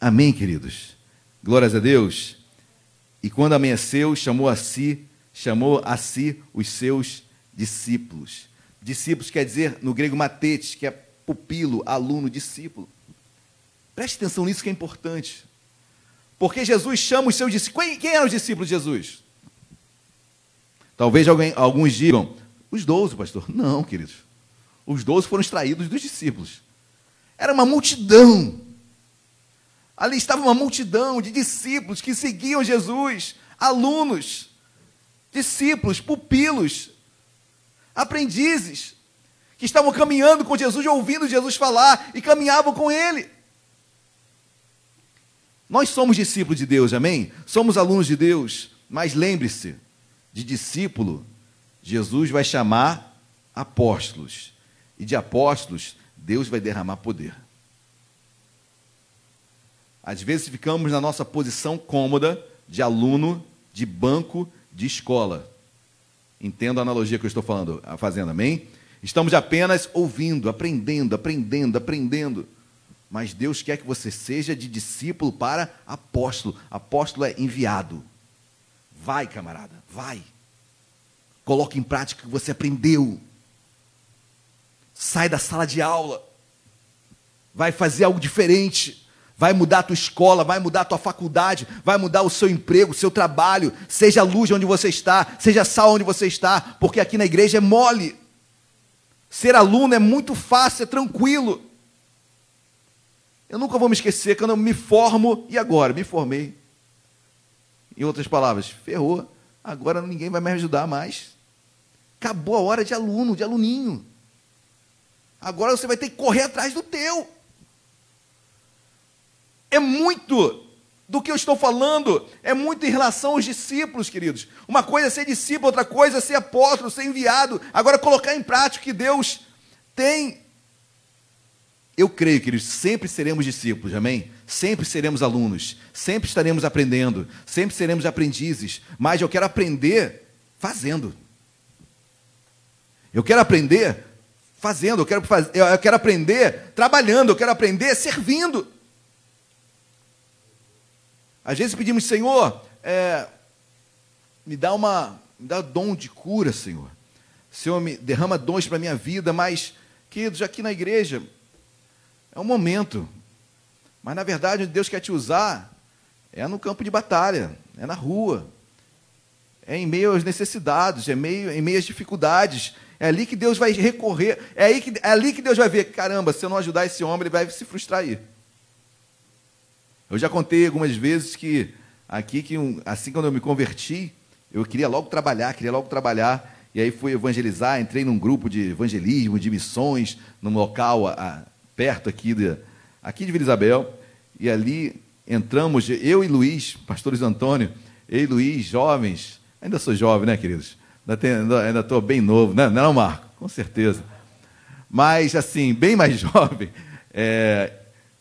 Amém, queridos? Glórias a Deus. E quando amanheceu, chamou a si, chamou a si os seus discípulos. Discípulos quer dizer, no grego, matetes, que é pupilo, aluno, discípulo. Preste atenção nisso que é importante. Porque Jesus chama os seus discípulos. Quem eram os discípulos de Jesus? Talvez alguém, alguns digam, os doze, pastor. Não, queridos. Os doze foram extraídos dos discípulos. Era uma multidão. Ali estava uma multidão de discípulos que seguiam Jesus, alunos, discípulos, pupilos, aprendizes, que estavam caminhando com Jesus, ouvindo Jesus falar e caminhavam com ele. Nós somos discípulos de Deus, amém? Somos alunos de Deus, mas lembre-se, de discípulo, Jesus vai chamar apóstolos, e de apóstolos, Deus vai derramar poder. Às vezes ficamos na nossa posição cômoda de aluno de banco de escola. Entendo a analogia que eu estou falando, fazendo, amém? Estamos apenas ouvindo, aprendendo, aprendendo, aprendendo. Mas Deus quer que você seja de discípulo para apóstolo. Apóstolo é enviado. Vai, camarada, vai. Coloque em prática o que você aprendeu. Sai da sala de aula. Vai fazer algo diferente vai mudar a tua escola, vai mudar a tua faculdade, vai mudar o seu emprego, o seu trabalho, seja luz onde você está, seja sal onde você está, porque aqui na igreja é mole. Ser aluno é muito fácil, é tranquilo. Eu nunca vou me esquecer quando eu me formo, e agora? Me formei. Em outras palavras, ferrou, agora ninguém vai me ajudar mais. Acabou a hora de aluno, de aluninho. Agora você vai ter que correr atrás do teu. É muito do que eu estou falando, é muito em relação aos discípulos, queridos. Uma coisa é ser discípulo, outra coisa é ser apóstolo, ser enviado. Agora, colocar em prática o que Deus tem. Eu creio, queridos, sempre seremos discípulos, amém? Sempre seremos alunos, sempre estaremos aprendendo, sempre seremos aprendizes, mas eu quero aprender fazendo. Eu quero aprender fazendo, eu quero, faz... eu quero aprender trabalhando, eu quero aprender servindo. Às vezes pedimos, Senhor, é, me dá uma, me dá dom de cura, Senhor. Senhor, me derrama dons para a minha vida, mas, queridos, aqui na igreja, é um momento. Mas, na verdade, Deus quer te usar é no campo de batalha, é na rua, é em meio às necessidades, é meio, em meio às dificuldades. É ali que Deus vai recorrer, é, aí que, é ali que Deus vai ver, caramba, se eu não ajudar esse homem, ele vai se frustrar aí. Eu já contei algumas vezes que aqui que assim quando eu me converti, eu queria logo trabalhar, queria logo trabalhar, e aí fui evangelizar, entrei num grupo de evangelismo, de missões, num local a, a, perto aqui de, aqui de Vila Isabel, e ali entramos, eu e Luiz, pastores Antônio, eu e Luiz, jovens, ainda sou jovem, né, queridos? Ainda estou bem novo, né? não, Marco? Com certeza. Mas, assim, bem mais (laughs) jovem, é,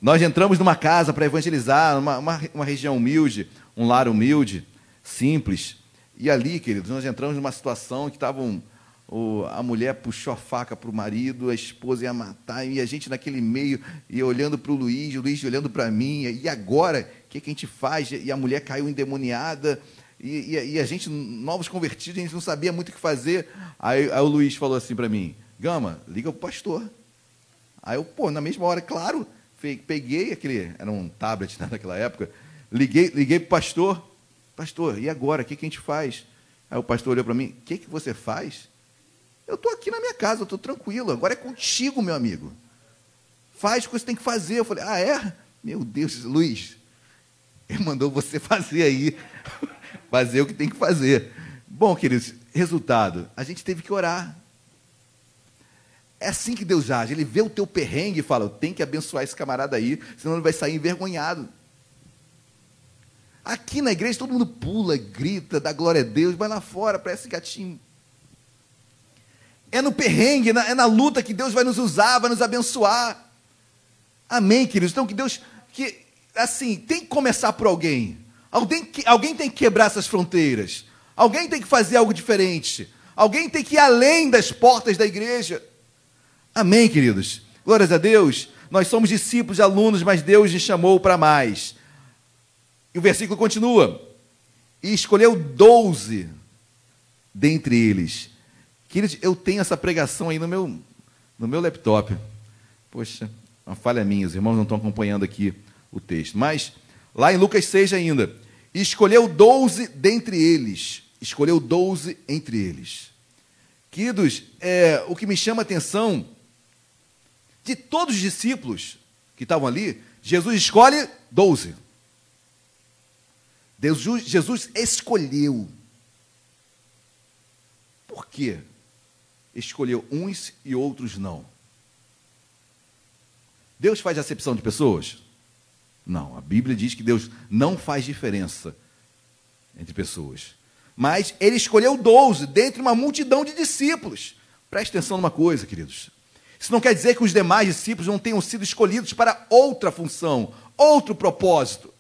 nós entramos numa casa para evangelizar, uma, uma, uma, região humilde, um lar humilde, simples. E ali, queridos, nós entramos numa situação que estavam. a mulher puxou a faca para o marido, a esposa ia matar, e a gente naquele meio, e olhando para o Luiz, o Luiz olhando para mim, e agora, o que, que, a gente faz? E a mulher caiu endemoniada, e, e, e, a gente, novos convertidos, a gente não sabia muito o que fazer. Aí, aí o Luiz falou assim para mim: Gama, liga o pastor. Aí eu, pô, na mesma hora, claro, peguei aquele, era um tablet né, (laughs) naquela época, liguei, liguei para o pastor, pastor, e agora, o que, que a gente faz? Aí o pastor olhou para mim, o que, que você faz? Eu estou aqui na minha casa, eu estou tranquilo, agora é contigo, meu amigo. Faz o que você tem que fazer. Eu falei, ah, é? Meu Deus, Luiz, ele mandou você (laughs) fazer aí, fazer o que tem que fazer. Bom, queridos, resultado, a gente teve que orar. É assim que Deus age. Ele vê o teu perrengue e fala: Eu tenho que abençoar esse camarada aí, senão ele vai sair envergonhado. Aqui na igreja todo mundo pula, grita, dá glória a Deus, vai lá fora, parece gatinho. É no perrengue, é na luta que Deus vai nos usar, vai nos abençoar. Amém, queridos? Então que Deus, que assim, tem que começar por alguém. Alguém, alguém tem que quebrar essas fronteiras. Alguém tem que fazer algo diferente. Alguém tem que ir além das portas da igreja. Amém, queridos? Glórias a Deus. Nós somos discípulos, alunos, mas Deus nos chamou para mais. E o versículo continua. E escolheu doze dentre eles. Queridos, eu tenho essa pregação aí no meu, no meu laptop. Poxa, uma falha minha, os irmãos não estão acompanhando aqui o texto. Mas, lá em Lucas 6 ainda. E escolheu doze dentre eles. Escolheu doze entre eles. Queridos, é, o que me chama a atenção de todos os discípulos que estavam ali, Jesus escolhe doze. Jesus escolheu. Por quê? Escolheu uns e outros não. Deus faz acepção de pessoas? Não, a Bíblia diz que Deus não faz diferença entre pessoas. Mas ele escolheu doze dentre uma multidão de discípulos. Preste atenção numa coisa, queridos. Isso não quer dizer que os demais discípulos não tenham sido escolhidos para outra função, outro propósito.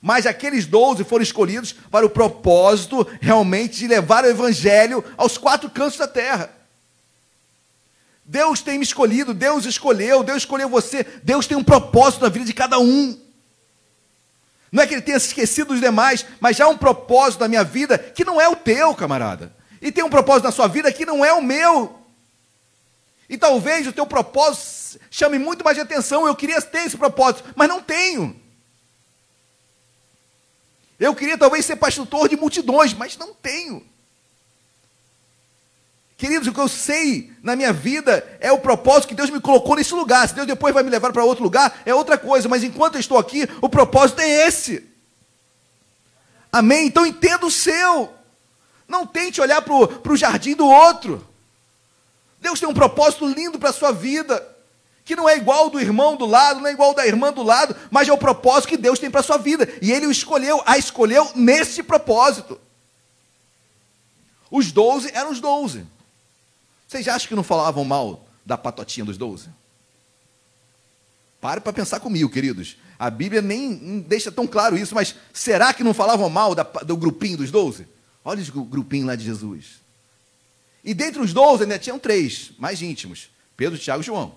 Mas aqueles doze foram escolhidos para o propósito realmente de levar o evangelho aos quatro cantos da terra. Deus tem me escolhido, Deus escolheu, Deus escolheu você, Deus tem um propósito na vida de cada um. Não é que ele tenha se esquecido dos demais, mas já há um propósito na minha vida que não é o teu, camarada. E tem um propósito na sua vida que não é o meu. E talvez o teu propósito chame muito mais de atenção. Eu queria ter esse propósito, mas não tenho. Eu queria talvez ser pastor de multidões, mas não tenho. Queridos, o que eu sei na minha vida é o propósito que Deus me colocou nesse lugar. Se Deus depois vai me levar para outro lugar, é outra coisa. Mas enquanto eu estou aqui, o propósito é esse. Amém? Então entenda o seu. Não tente olhar para o jardim do outro. Deus tem um propósito lindo para a sua vida, que não é igual do irmão do lado, não é igual da irmã do lado, mas é o propósito que Deus tem para a sua vida. E Ele o escolheu, a escolheu nesse propósito. Os doze eram os doze. Vocês acham que não falavam mal da patotinha dos doze? Pare para pensar comigo, queridos. A Bíblia nem deixa tão claro isso, mas será que não falavam mal da, do grupinho dos doze? Olha o grupinho lá de Jesus. E dentre os doze ainda tinham três mais íntimos: Pedro, Tiago e João.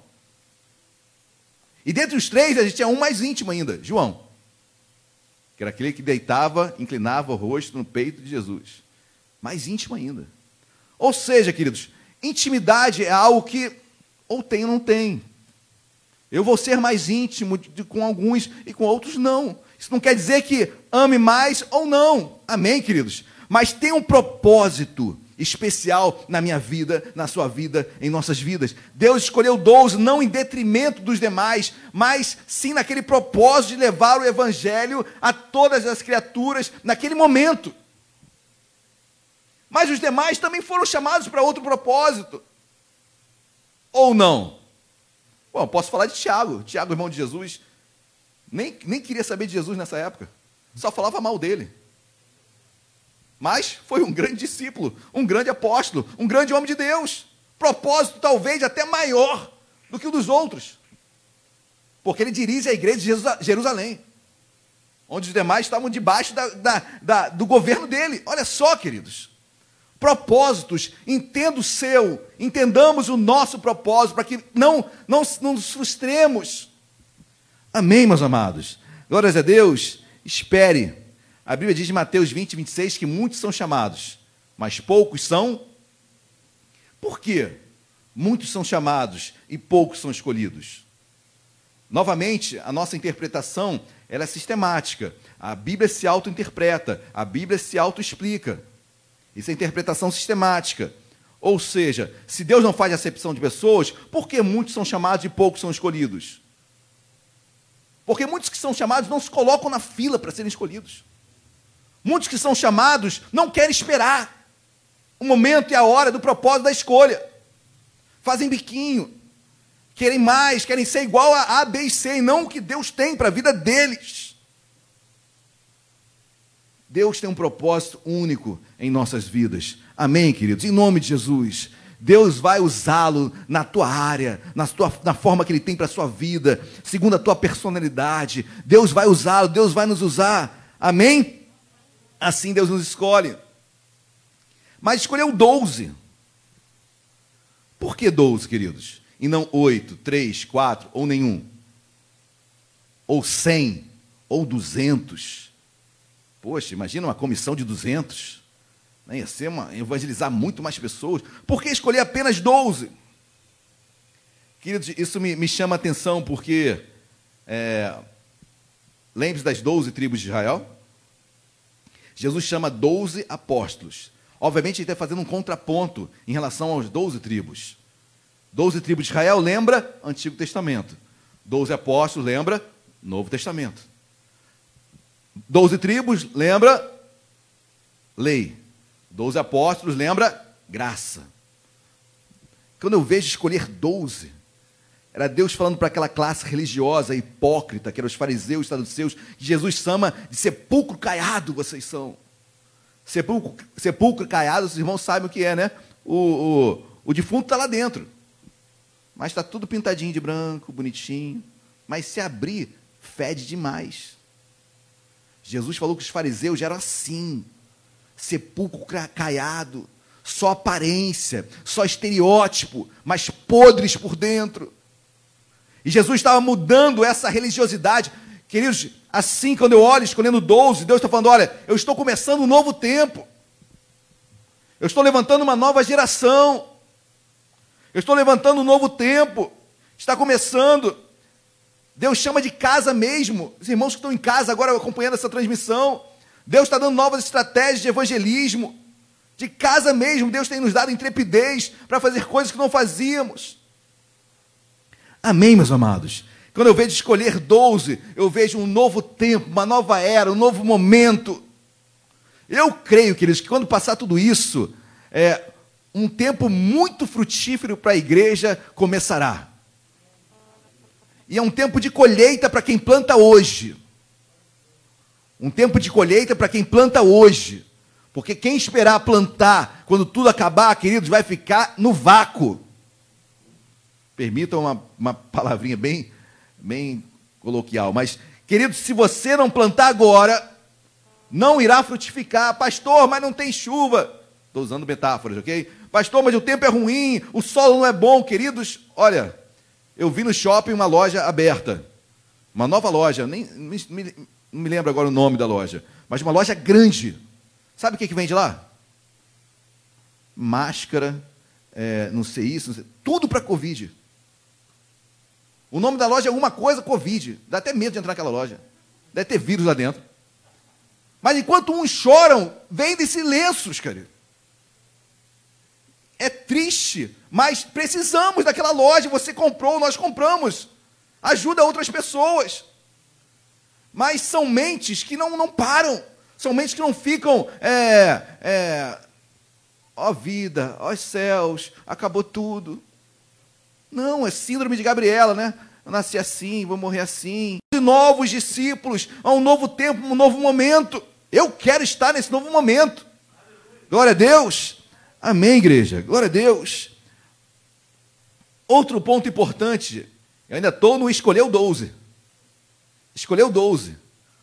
E dentre os três, a gente tinha um mais íntimo ainda, João. Que era aquele que deitava, inclinava o rosto no peito de Jesus. Mais íntimo ainda. Ou seja, queridos, Intimidade é algo que ou tem ou não tem. Eu vou ser mais íntimo de, de, com alguns e com outros não. Isso não quer dizer que ame mais ou não. Amém, queridos? Mas tem um propósito especial na minha vida, na sua vida, em nossas vidas. Deus escolheu 12 não em detrimento dos demais, mas sim naquele propósito de levar o evangelho a todas as criaturas naquele momento. Mas os demais também foram chamados para outro propósito. Ou não? Bom, posso falar de Tiago. Tiago, irmão de Jesus, nem, nem queria saber de Jesus nessa época. Só falava mal dele. Mas foi um grande discípulo, um grande apóstolo, um grande homem de Deus. Propósito talvez até maior do que o dos outros. Porque ele dirige a igreja de Jerusalém, onde os demais estavam debaixo da, da, da, do governo dele. Olha só, queridos propósitos, entenda o seu, entendamos o nosso propósito, para que não, não, não nos frustremos. Amém, meus amados? Glórias a Deus, espere. A Bíblia diz em Mateus 20, 26 que muitos são chamados, mas poucos são. Por quê? Muitos são chamados e poucos são escolhidos. Novamente, a nossa interpretação ela é sistemática. A Bíblia se auto-interpreta, a Bíblia se auto-explica. Isso é interpretação sistemática. Ou seja, se Deus não faz acepção de pessoas, por que muitos são chamados e poucos são escolhidos? Porque muitos que são chamados não se colocam na fila para serem escolhidos. Muitos que são chamados não querem esperar o momento e a hora do propósito da escolha. Fazem biquinho, querem mais, querem ser igual a A, B e C, e não o que Deus tem para a vida deles. Deus tem um propósito único em nossas vidas. Amém, queridos? Em nome de Jesus. Deus vai usá-lo na tua área, na, tua, na forma que Ele tem para a sua vida, segundo a tua personalidade. Deus vai usá-lo, Deus vai nos usar. Amém? Assim Deus nos escolhe. Mas escolheu 12. Por que 12, queridos? E não 8, 3, 4 ou nenhum? Ou 100, ou 200? Poxa, imagina uma comissão de 200. Né? Ia ser uma, evangelizar muito mais pessoas. Por que escolher apenas 12? Queridos, isso me, me chama a atenção porque é, lembre-se das 12 tribos de Israel. Jesus chama 12 apóstolos. Obviamente, ele está fazendo um contraponto em relação aos 12 tribos. Doze tribos de Israel lembra Antigo Testamento. Doze apóstolos lembra Novo Testamento. Doze tribos lembra lei. Doze apóstolos lembra graça. Quando eu vejo escolher doze, era Deus falando para aquela classe religiosa hipócrita, que eram os fariseus, saduceus, que Jesus chama de sepulcro caiado, vocês são. Sepulcro, sepulcro caiado, os irmãos sabem o que é, né? O, o, o defunto está lá dentro. Mas está tudo pintadinho de branco, bonitinho. Mas se abrir, fede demais. Jesus falou que os fariseus eram assim, sepulcro caiado, só aparência, só estereótipo, mas podres por dentro. E Jesus estava mudando essa religiosidade. Queridos, assim, quando eu olho, escolhendo 12, Deus está falando: olha, eu estou começando um novo tempo. Eu estou levantando uma nova geração. Eu estou levantando um novo tempo. Está começando. Deus chama de casa mesmo. Os irmãos que estão em casa agora acompanhando essa transmissão. Deus está dando novas estratégias de evangelismo. De casa mesmo, Deus tem nos dado intrepidez para fazer coisas que não fazíamos. Amém, meus amados? Quando eu vejo escolher 12, eu vejo um novo tempo, uma nova era, um novo momento. Eu creio, queridos, que quando passar tudo isso, é, um tempo muito frutífero para a igreja começará. E é um tempo de colheita para quem planta hoje. Um tempo de colheita para quem planta hoje. Porque quem esperar plantar, quando tudo acabar, queridos, vai ficar no vácuo. Permitam uma, uma palavrinha bem, bem coloquial. Mas, queridos, se você não plantar agora, não irá frutificar. Pastor, mas não tem chuva. Estou usando metáforas, ok? Pastor, mas o tempo é ruim, o solo não é bom. Queridos, olha, eu vi no shopping uma loja aberta. Uma nova loja, nem me, não me lembro agora o nome da loja, mas uma loja grande. Sabe o que, que vende lá? Máscara, é, não sei isso, não sei, tudo para Covid. O nome da loja é alguma coisa Covid. Dá até medo de entrar naquela loja. Deve ter vírus lá dentro. Mas enquanto uns choram, vendem-se lenços, querido. É triste, mas precisamos daquela loja. Você comprou, nós compramos. Ajuda outras pessoas. Mas são mentes que não, não param. São mentes que não ficam. É, é, ó vida, ó céus, acabou tudo. Não, é síndrome de Gabriela, né? Eu nasci assim, vou morrer assim. De novos discípulos, a um novo tempo, um novo momento. Eu quero estar nesse novo momento. Glória a Deus. Amém, igreja. Glória a Deus. Outro ponto importante. Eu ainda estou no escolheu 12. Escolheu 12.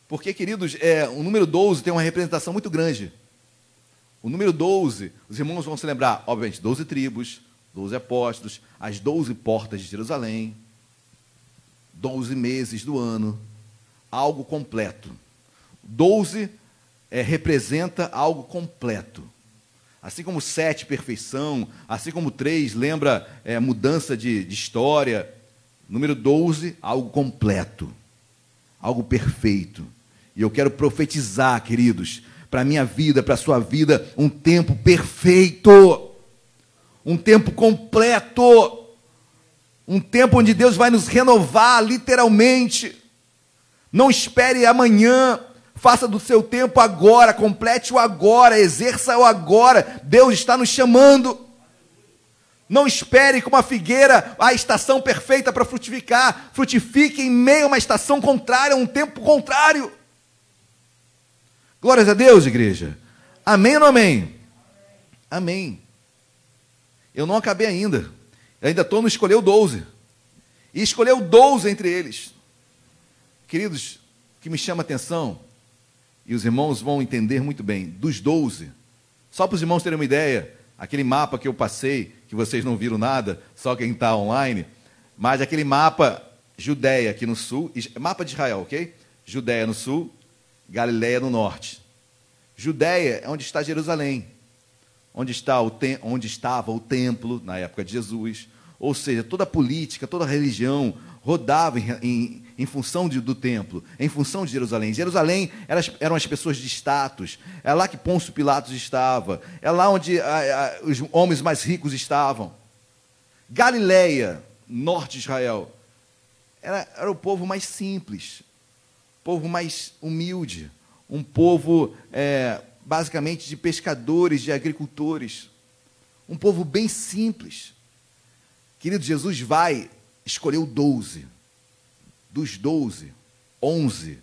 Porque, queridos, é, o número 12 tem uma representação muito grande. O número 12, os irmãos vão se lembrar, obviamente, 12 tribos, 12 apóstolos, as 12 portas de Jerusalém, 12 meses do ano, algo completo. 12 é, representa algo completo. Assim como sete, perfeição, assim como três, lembra é, mudança de, de história. Número 12, algo completo, algo perfeito. E eu quero profetizar, queridos, para a minha vida, para a sua vida, um tempo perfeito um tempo completo, um tempo onde Deus vai nos renovar, literalmente. Não espere amanhã, faça do seu tempo agora, complete-o agora, exerça-o agora. Deus está nos chamando. Não espere como a figueira a estação perfeita para frutificar. Frutifique em meio a uma estação contrária, um tempo contrário. Glórias a Deus, igreja. Amém ou não amém? Amém. Eu não acabei ainda. Eu ainda estou no escolheu 12. E escolheu 12 entre eles. Queridos, o que me chama a atenção, e os irmãos vão entender muito bem, dos 12, só para os irmãos terem uma ideia, aquele mapa que eu passei, que vocês não viram nada, só quem está online, mas aquele mapa Judéia aqui no sul, mapa de Israel, ok? Judéia no sul, Galiléia no norte. Judéia é onde está Jerusalém onde, está o onde estava o templo na época de Jesus. Ou seja, toda a política, toda a religião rodava em, em, em função de, do templo, em função de Jerusalém. Jerusalém eram as, eram as pessoas de status, é lá que Pôncio Pilatos estava, é lá onde a, a, os homens mais ricos estavam. Galileia, norte de Israel, era, era o povo mais simples, povo mais humilde, um povo é, basicamente de pescadores, de agricultores, um povo bem simples. Querido, Jesus vai, escolheu doze. Dos doze, onze,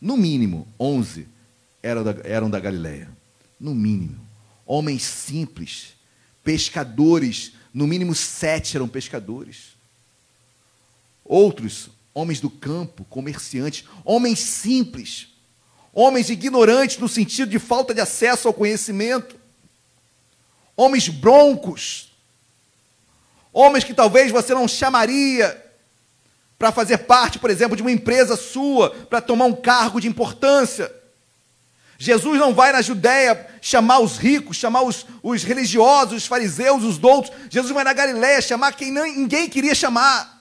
no mínimo, onze eram da, eram da Galileia. No mínimo. Homens simples, pescadores, no mínimo sete eram pescadores. Outros, homens do campo, comerciantes, homens simples, homens ignorantes no sentido de falta de acesso ao conhecimento, homens broncos, homens que talvez você não chamaria para fazer parte, por exemplo, de uma empresa sua, para tomar um cargo de importância. Jesus não vai na Judéia chamar os ricos, chamar os, os religiosos, os fariseus, os doutos. Jesus vai na Galiléia chamar quem não, ninguém queria chamar.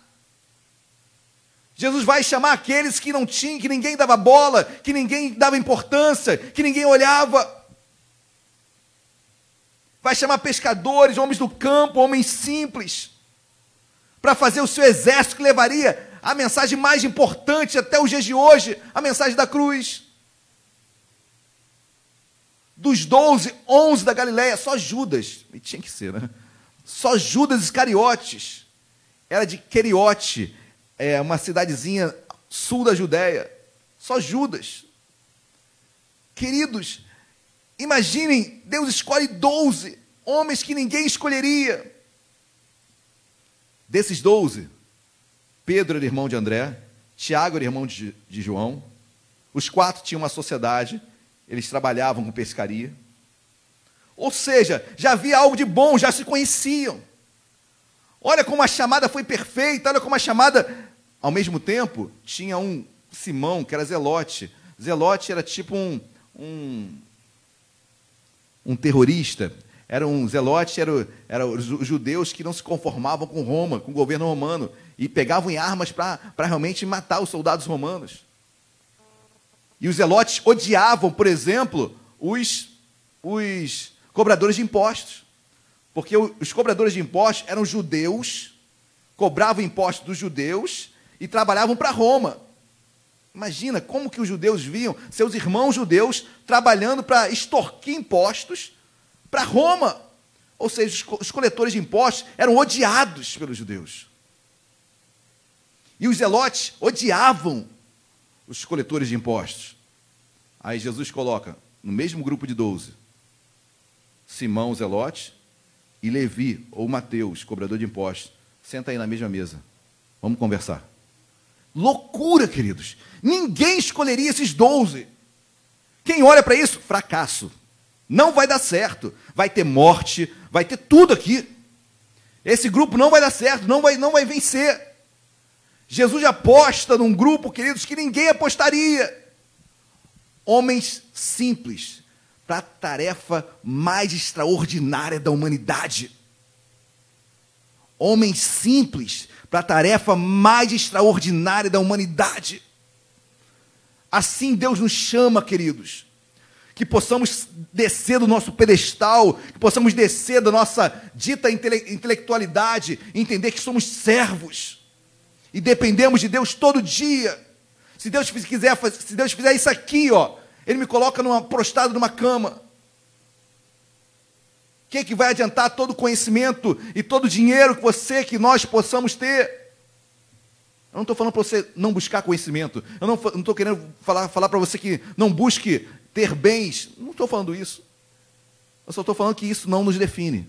Jesus vai chamar aqueles que não tinham, que ninguém dava bola, que ninguém dava importância, que ninguém olhava. Vai chamar pescadores, homens do campo, homens simples, para fazer o seu exército que levaria a mensagem mais importante até os dias de hoje, a mensagem da cruz. Dos doze, onze da Galileia, só Judas, e tinha que ser, né? Só Judas Iscariotes, era de Queriote, é, uma cidadezinha sul da Judéia. Só Judas. Queridos, imaginem, Deus escolhe doze homens que ninguém escolheria. Desses doze, Pedro era irmão de André, Tiago era irmão de, de João, os quatro tinham uma sociedade, eles trabalhavam com pescaria. Ou seja, já havia algo de bom, já se conheciam. Olha como a chamada foi perfeita, olha como a chamada. Ao mesmo tempo, tinha um Simão, que era Zelote. Zelote era tipo um, um, um terrorista. Era um Zelote, eram era os judeus que não se conformavam com Roma, com o governo romano, e pegavam em armas para realmente matar os soldados romanos. E os zelotes odiavam, por exemplo, os, os cobradores de impostos. Porque os cobradores de impostos eram judeus, cobravam impostos dos judeus e trabalhavam para Roma. Imagina como que os judeus viam seus irmãos judeus trabalhando para extorquir impostos para Roma. Ou seja, os coletores de impostos eram odiados pelos judeus. E os zelotes odiavam os coletores de impostos. Aí Jesus coloca no mesmo grupo de doze Simão, Zelote, e Levi, ou Mateus, cobrador de impostos. Senta aí na mesma mesa. Vamos conversar. Loucura, queridos. Ninguém escolheria esses doze. Quem olha para isso, fracasso. Não vai dar certo. Vai ter morte, vai ter tudo aqui. Esse grupo não vai dar certo, não vai, não vai vencer. Jesus aposta num grupo, queridos, que ninguém apostaria. Homens simples, para a tarefa mais extraordinária da humanidade. Homens simples, para a tarefa mais extraordinária da humanidade. Assim Deus nos chama, queridos, que possamos descer do nosso pedestal, que possamos descer da nossa dita intele intelectualidade, entender que somos servos e dependemos de Deus todo dia. Se Deus quiser, se Deus fizer isso aqui, ó, Ele me coloca numa, prostrado numa cama. O que, que vai adiantar todo o conhecimento e todo o dinheiro que você, que nós possamos ter? Eu não estou falando para você não buscar conhecimento. Eu não estou querendo falar, falar para você que não busque ter bens. Não estou falando isso. Eu só estou falando que isso não nos define.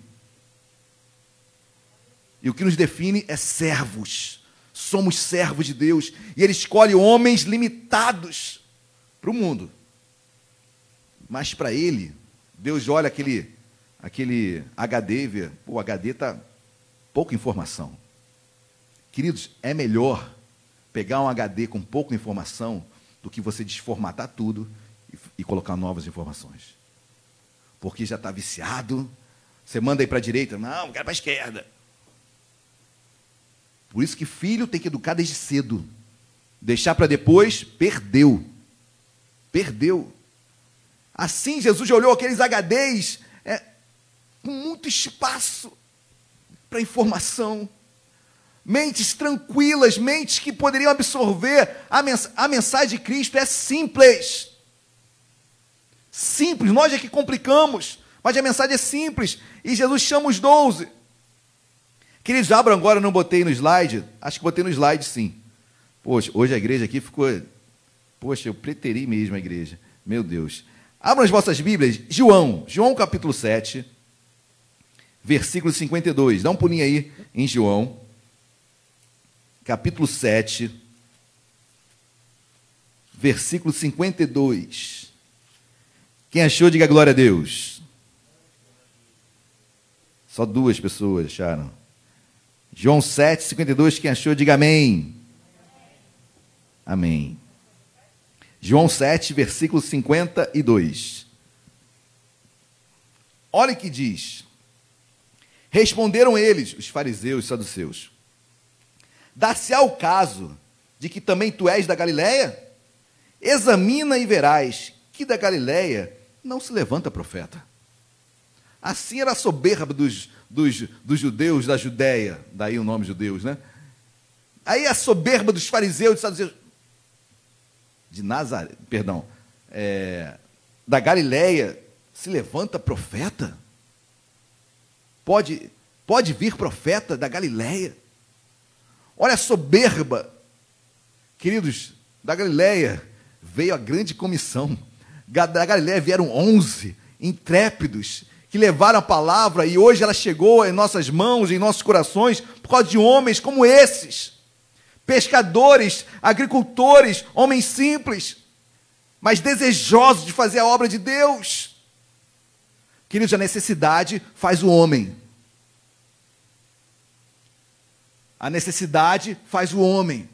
E o que nos define é servos somos servos de Deus. E Ele escolhe homens limitados para o mundo. Mas para Ele, Deus olha aquele, aquele HD e vê, o HD está pouca informação. Queridos, é melhor pegar um HD com pouca informação do que você desformatar tudo e, colocar novas informações. Porque já está viciado, você manda aí para a direita, não, quero para a esquerda. Por isso que filho tem que educar desde cedo. Deixar para depois, perdeu. Perdeu. Assim, Jesus olhou aqueles HDs é, com muito espaço. para informação. Mentes tranquilas, mentes que poderiam absorver a, mens a mensagem de Cristo é simples. Simples, nós é que complicamos, mas a mensagem é simples. E Jesus chama os doze. Queridos, abram agora, não botei no slide? Acho que botei no slide sim. Poxa, hoje a igreja aqui ficou. Poxa, eu preteri mesmo a igreja. Meu Deus. Abram as vossas Bíblias, João, João capítulo 7, versículo 52. Dá um pulinho aí em João, capítulo 7, versículo 52. Quem achou, diga glória a Deus. Só duas pessoas acharam. João 7, 52. Quem achou, diga amém. Amém. João 7, versículo 52. Olha que diz. Responderam eles, os fariseus e saduceus: Dar-se-á o caso de que também tu és da Galiléia? Examina e verás que da Galiléia não se levanta profeta. Assim era a soberba dos, dos, dos judeus da Judéia, daí o nome judeus, né? Aí a soberba dos fariseus e saduceus de Nazaré, perdão, é, da Galileia se levanta profeta? Pode, pode vir profeta da Galileia? Olha a soberba. Queridos, da Galileia veio a grande comissão. Da Galileia vieram onze intrépidos que levaram a palavra e hoje ela chegou em nossas mãos, em nossos corações, por causa de homens como esses pescadores, agricultores, homens simples, mas desejosos de fazer a obra de Deus. Queridos, a necessidade faz o homem. A necessidade faz o homem.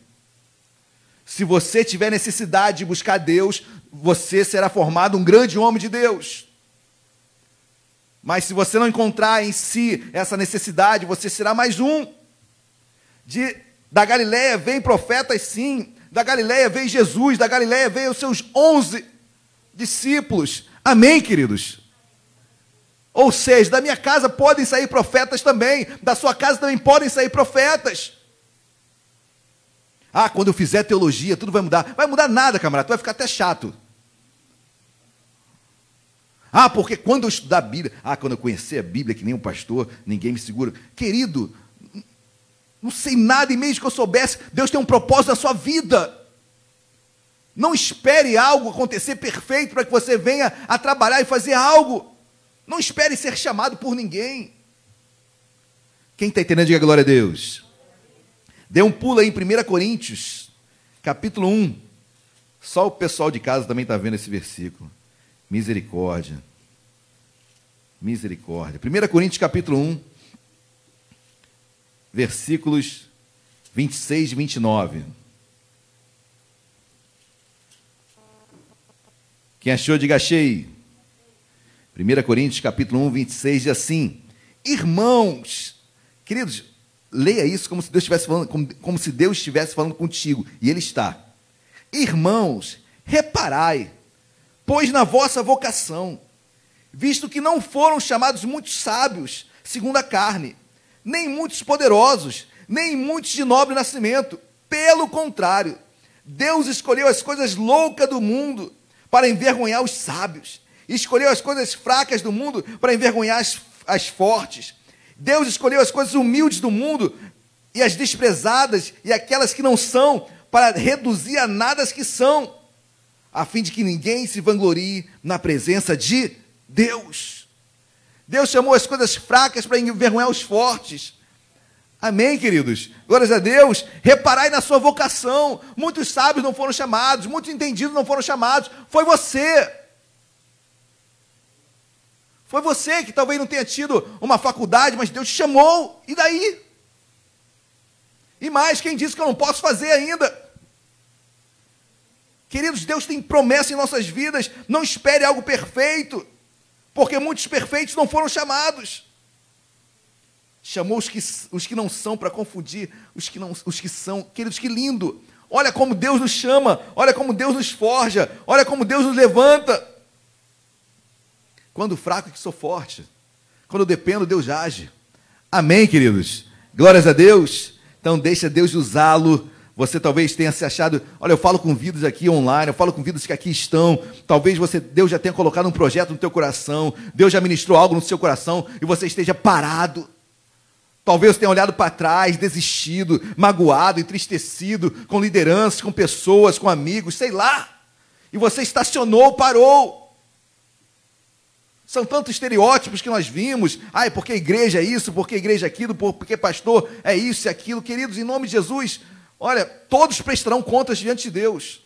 Se você tiver necessidade de buscar Deus, você será formado um grande homem de Deus. Mas se você não encontrar em si essa necessidade, você será mais um de da Galiléia vem profetas, sim. Da Galiléia vem Jesus. Da Galiléia vem os seus onze discípulos. Amém, queridos? Ou seja, da minha casa podem sair profetas também. Da sua casa também podem sair profetas. Ah, quando eu fizer teologia, tudo vai mudar. Vai mudar nada, camarada. Tu vai ficar até chato. Ah, porque quando eu estudar a Bíblia, ah, quando eu conhecer a Bíblia, que nem um pastor, ninguém me segura. Querido, não sei nada, e mesmo que eu soubesse, Deus tem um propósito na sua vida. Não espere algo acontecer perfeito para que você venha a trabalhar e fazer algo. Não espere ser chamado por ninguém. Quem está entendendo, diga glória a Deus. Dê um pulo aí em 1 Coríntios, capítulo 1. Só o pessoal de casa também está vendo esse versículo. Misericórdia. Misericórdia. 1 Coríntios, capítulo 1 versículos 26 e 29. Quem achou, diga achei. 1 Coríntios capítulo 1, 26 diz assim: Irmãos, queridos, leia isso como se Deus estivesse falando, como, como se Deus estivesse falando contigo, e Ele está. Irmãos, reparai, pois na vossa vocação, visto que não foram chamados muitos sábios, segundo a carne, nem muitos poderosos, nem muitos de nobre nascimento. Pelo contrário, Deus escolheu as coisas loucas do mundo para envergonhar os sábios, escolheu as coisas fracas do mundo para envergonhar as, as fortes. Deus escolheu as coisas humildes do mundo e as desprezadas e aquelas que não são, para reduzir a nada as que são, a fim de que ninguém se vanglorie na presença de Deus. Deus chamou as coisas fracas para envergonhar os fortes. Amém, queridos? Glórias a Deus. Reparai na sua vocação. Muitos sábios não foram chamados, muitos entendidos não foram chamados. Foi você. Foi você que talvez não tenha tido uma faculdade, mas Deus te chamou. E daí? E mais, quem disse que eu não posso fazer ainda? Queridos, Deus tem promessa em nossas vidas. Não espere algo perfeito porque muitos perfeitos não foram chamados. Chamou os que, os que não são para confundir os que, não, os que são. Queridos, que lindo! Olha como Deus nos chama, olha como Deus nos forja, olha como Deus nos levanta. Quando fraco é que sou forte, quando dependo, Deus age. Amém, queridos? Glórias a Deus. Então, deixa Deus usá-lo. Você talvez tenha se achado, olha, eu falo com vidas aqui online, eu falo com vidas que aqui estão. Talvez você, Deus já tenha colocado um projeto no teu coração, Deus já ministrou algo no seu coração e você esteja parado. Talvez você tenha olhado para trás, desistido, magoado, entristecido, com lideranças, com pessoas, com amigos, sei lá. E você estacionou, parou. São tantos estereótipos que nós vimos. Ai, porque a igreja é isso, porque a igreja é aquilo, porque pastor é isso e aquilo. Queridos, em nome de Jesus, olha, todos prestarão contas diante de Deus.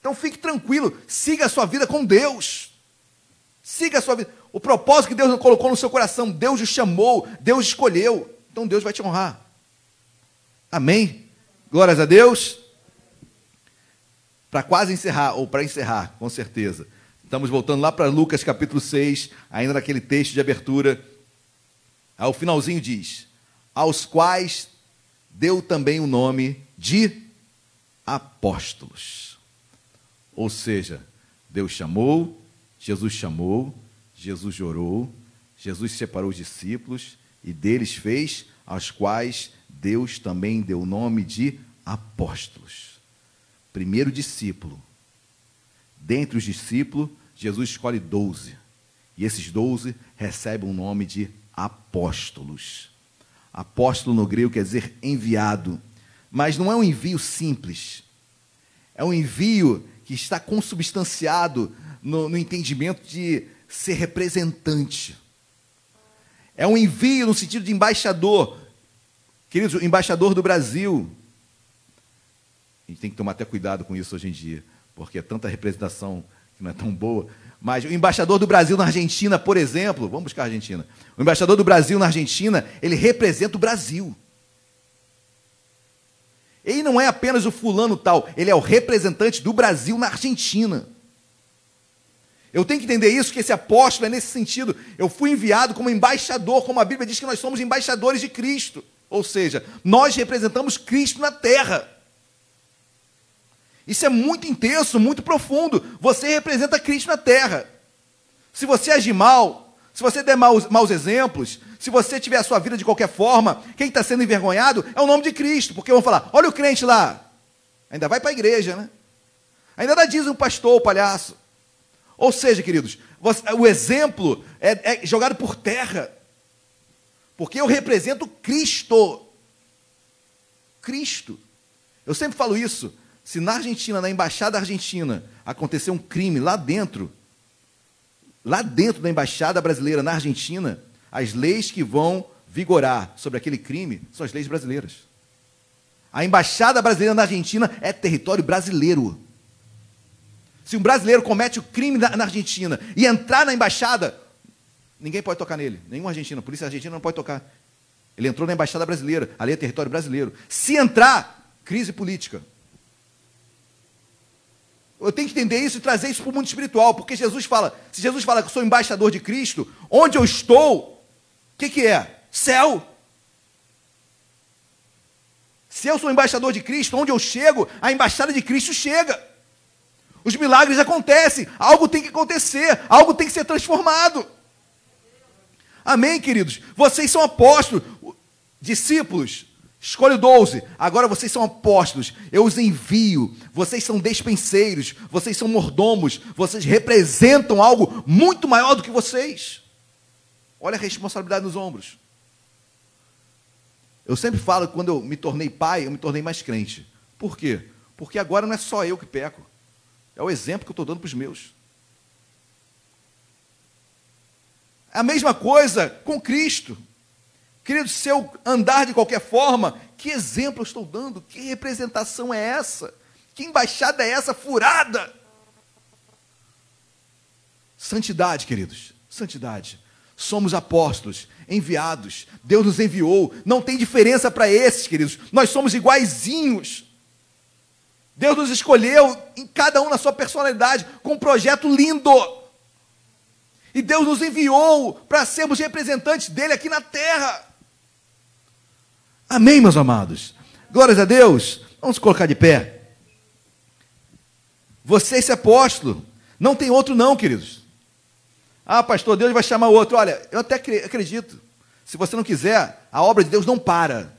Então fique tranquilo, siga a sua vida com Deus. Siga a sua vida. O propósito que Deus colocou no seu coração, Deus o chamou, Deus escolheu. Então Deus vai te honrar. Amém? Glórias a Deus. Para quase encerrar, ou para encerrar, com certeza. Estamos voltando lá para Lucas capítulo 6, ainda naquele texto de abertura. Ao finalzinho diz: Aos quais deu também o nome de apóstolos. Ou seja, Deus chamou, Jesus chamou, Jesus orou, Jesus separou os discípulos e deles fez, aos quais Deus também deu o nome de apóstolos. Primeiro discípulo. Dentre os discípulos, Jesus escolhe doze. E esses doze recebem o nome de apóstolos. Apóstolo no grego quer dizer enviado. Mas não é um envio simples. É um envio que está consubstanciado no, no entendimento de ser representante. É um envio no sentido de embaixador. Queridos, o embaixador do Brasil. A gente tem que tomar até cuidado com isso hoje em dia, porque é tanta representação que não é tão boa. Mas o embaixador do Brasil na Argentina, por exemplo, vamos buscar a Argentina. O embaixador do Brasil na Argentina, ele representa o Brasil. Ele não é apenas o fulano tal, ele é o representante do Brasil na Argentina. Eu tenho que entender isso, que esse apóstolo é nesse sentido. Eu fui enviado como embaixador, como a Bíblia diz que nós somos embaixadores de Cristo. Ou seja, nós representamos Cristo na terra. Isso é muito intenso, muito profundo. Você representa Cristo na terra. Se você agir mal, se você der maus, maus exemplos, se você tiver a sua vida de qualquer forma, quem está sendo envergonhado é o nome de Cristo. Porque vão falar: olha o crente lá. Ainda vai para a igreja, né? Ainda dá diz um pastor, o palhaço. Ou seja, queridos, você, o exemplo é, é jogado por terra. Porque eu represento Cristo. Cristo. Eu sempre falo isso. Se na Argentina, na embaixada argentina, acontecer um crime lá dentro, lá dentro da embaixada brasileira na Argentina, as leis que vão vigorar sobre aquele crime são as leis brasileiras. A embaixada brasileira na Argentina é território brasileiro. Se um brasileiro comete o crime na, Argentina e entrar na embaixada, ninguém pode tocar nele, nenhum argentino, a polícia argentina não pode tocar. Ele entrou na embaixada brasileira, ali é território brasileiro. Se entrar, crise política. Eu tenho que entender isso e trazer isso para o mundo espiritual, porque Jesus fala, se Jesus fala que eu sou embaixador de Cristo, onde eu estou, o que, que é? Céu. Se eu sou embaixador de Cristo, onde eu chego, a embaixada de Cristo chega. Os milagres acontecem, algo tem que acontecer, algo tem que ser transformado. Amém, queridos? Vocês são apóstolos, discípulos, Escolho 12. Agora vocês são apóstolos. Eu os envio. Vocês são despenseiros. Vocês são mordomos. Vocês representam algo muito maior do que vocês. Olha a responsabilidade nos ombros. Eu sempre falo que quando eu me tornei pai, eu me tornei mais crente. Por quê? Porque agora não é só eu que peco. É o exemplo que eu estou dando para os meus. É a mesma coisa com Cristo. Querido, se eu andar de qualquer forma, que exemplo eu estou dando? Que representação é essa? Que embaixada é essa furada? Santidade, queridos, santidade. Somos apóstolos, enviados. Deus nos enviou. Não tem diferença para esses, queridos. Nós somos iguaizinhos. Deus nos escolheu em cada um na sua personalidade, com um projeto lindo. E Deus nos enviou para sermos representantes dele aqui na terra. Amém, meus amados? Glórias a Deus. Vamos colocar de pé. Você é esse apóstolo. Não tem outro, não, queridos. Ah, pastor, Deus vai chamar outro. Olha, eu até acredito. Se você não quiser, a obra de Deus não para.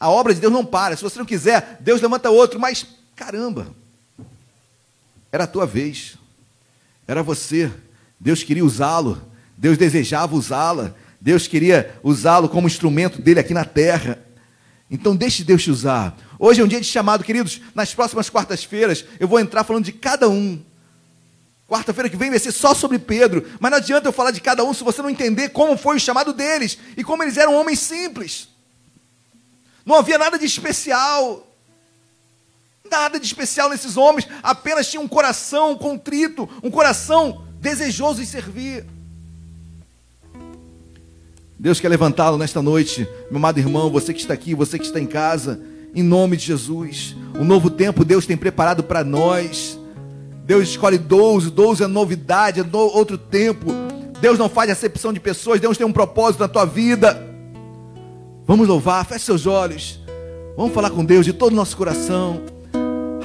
A obra de Deus não para. Se você não quiser, Deus levanta outro. Mas, caramba, era a tua vez. Era você. Deus queria usá-lo. Deus desejava usá-la. Deus queria usá-lo como instrumento dele aqui na terra. Então deixe Deus te usar. Hoje é um dia de chamado, queridos. Nas próximas quartas-feiras eu vou entrar falando de cada um. Quarta-feira que vem vai ser só sobre Pedro. Mas não adianta eu falar de cada um se você não entender como foi o chamado deles e como eles eram homens simples. Não havia nada de especial. Nada de especial nesses homens. Apenas tinha um coração contrito, um coração desejoso em servir. Deus quer levantá-lo nesta noite, meu amado irmão, você que está aqui, você que está em casa, em nome de Jesus. Um novo tempo Deus tem preparado para nós. Deus escolhe 12, 12 é novidade, é outro tempo. Deus não faz acepção de pessoas, Deus tem um propósito na tua vida. Vamos louvar, feche seus olhos. Vamos falar com Deus de todo o nosso coração.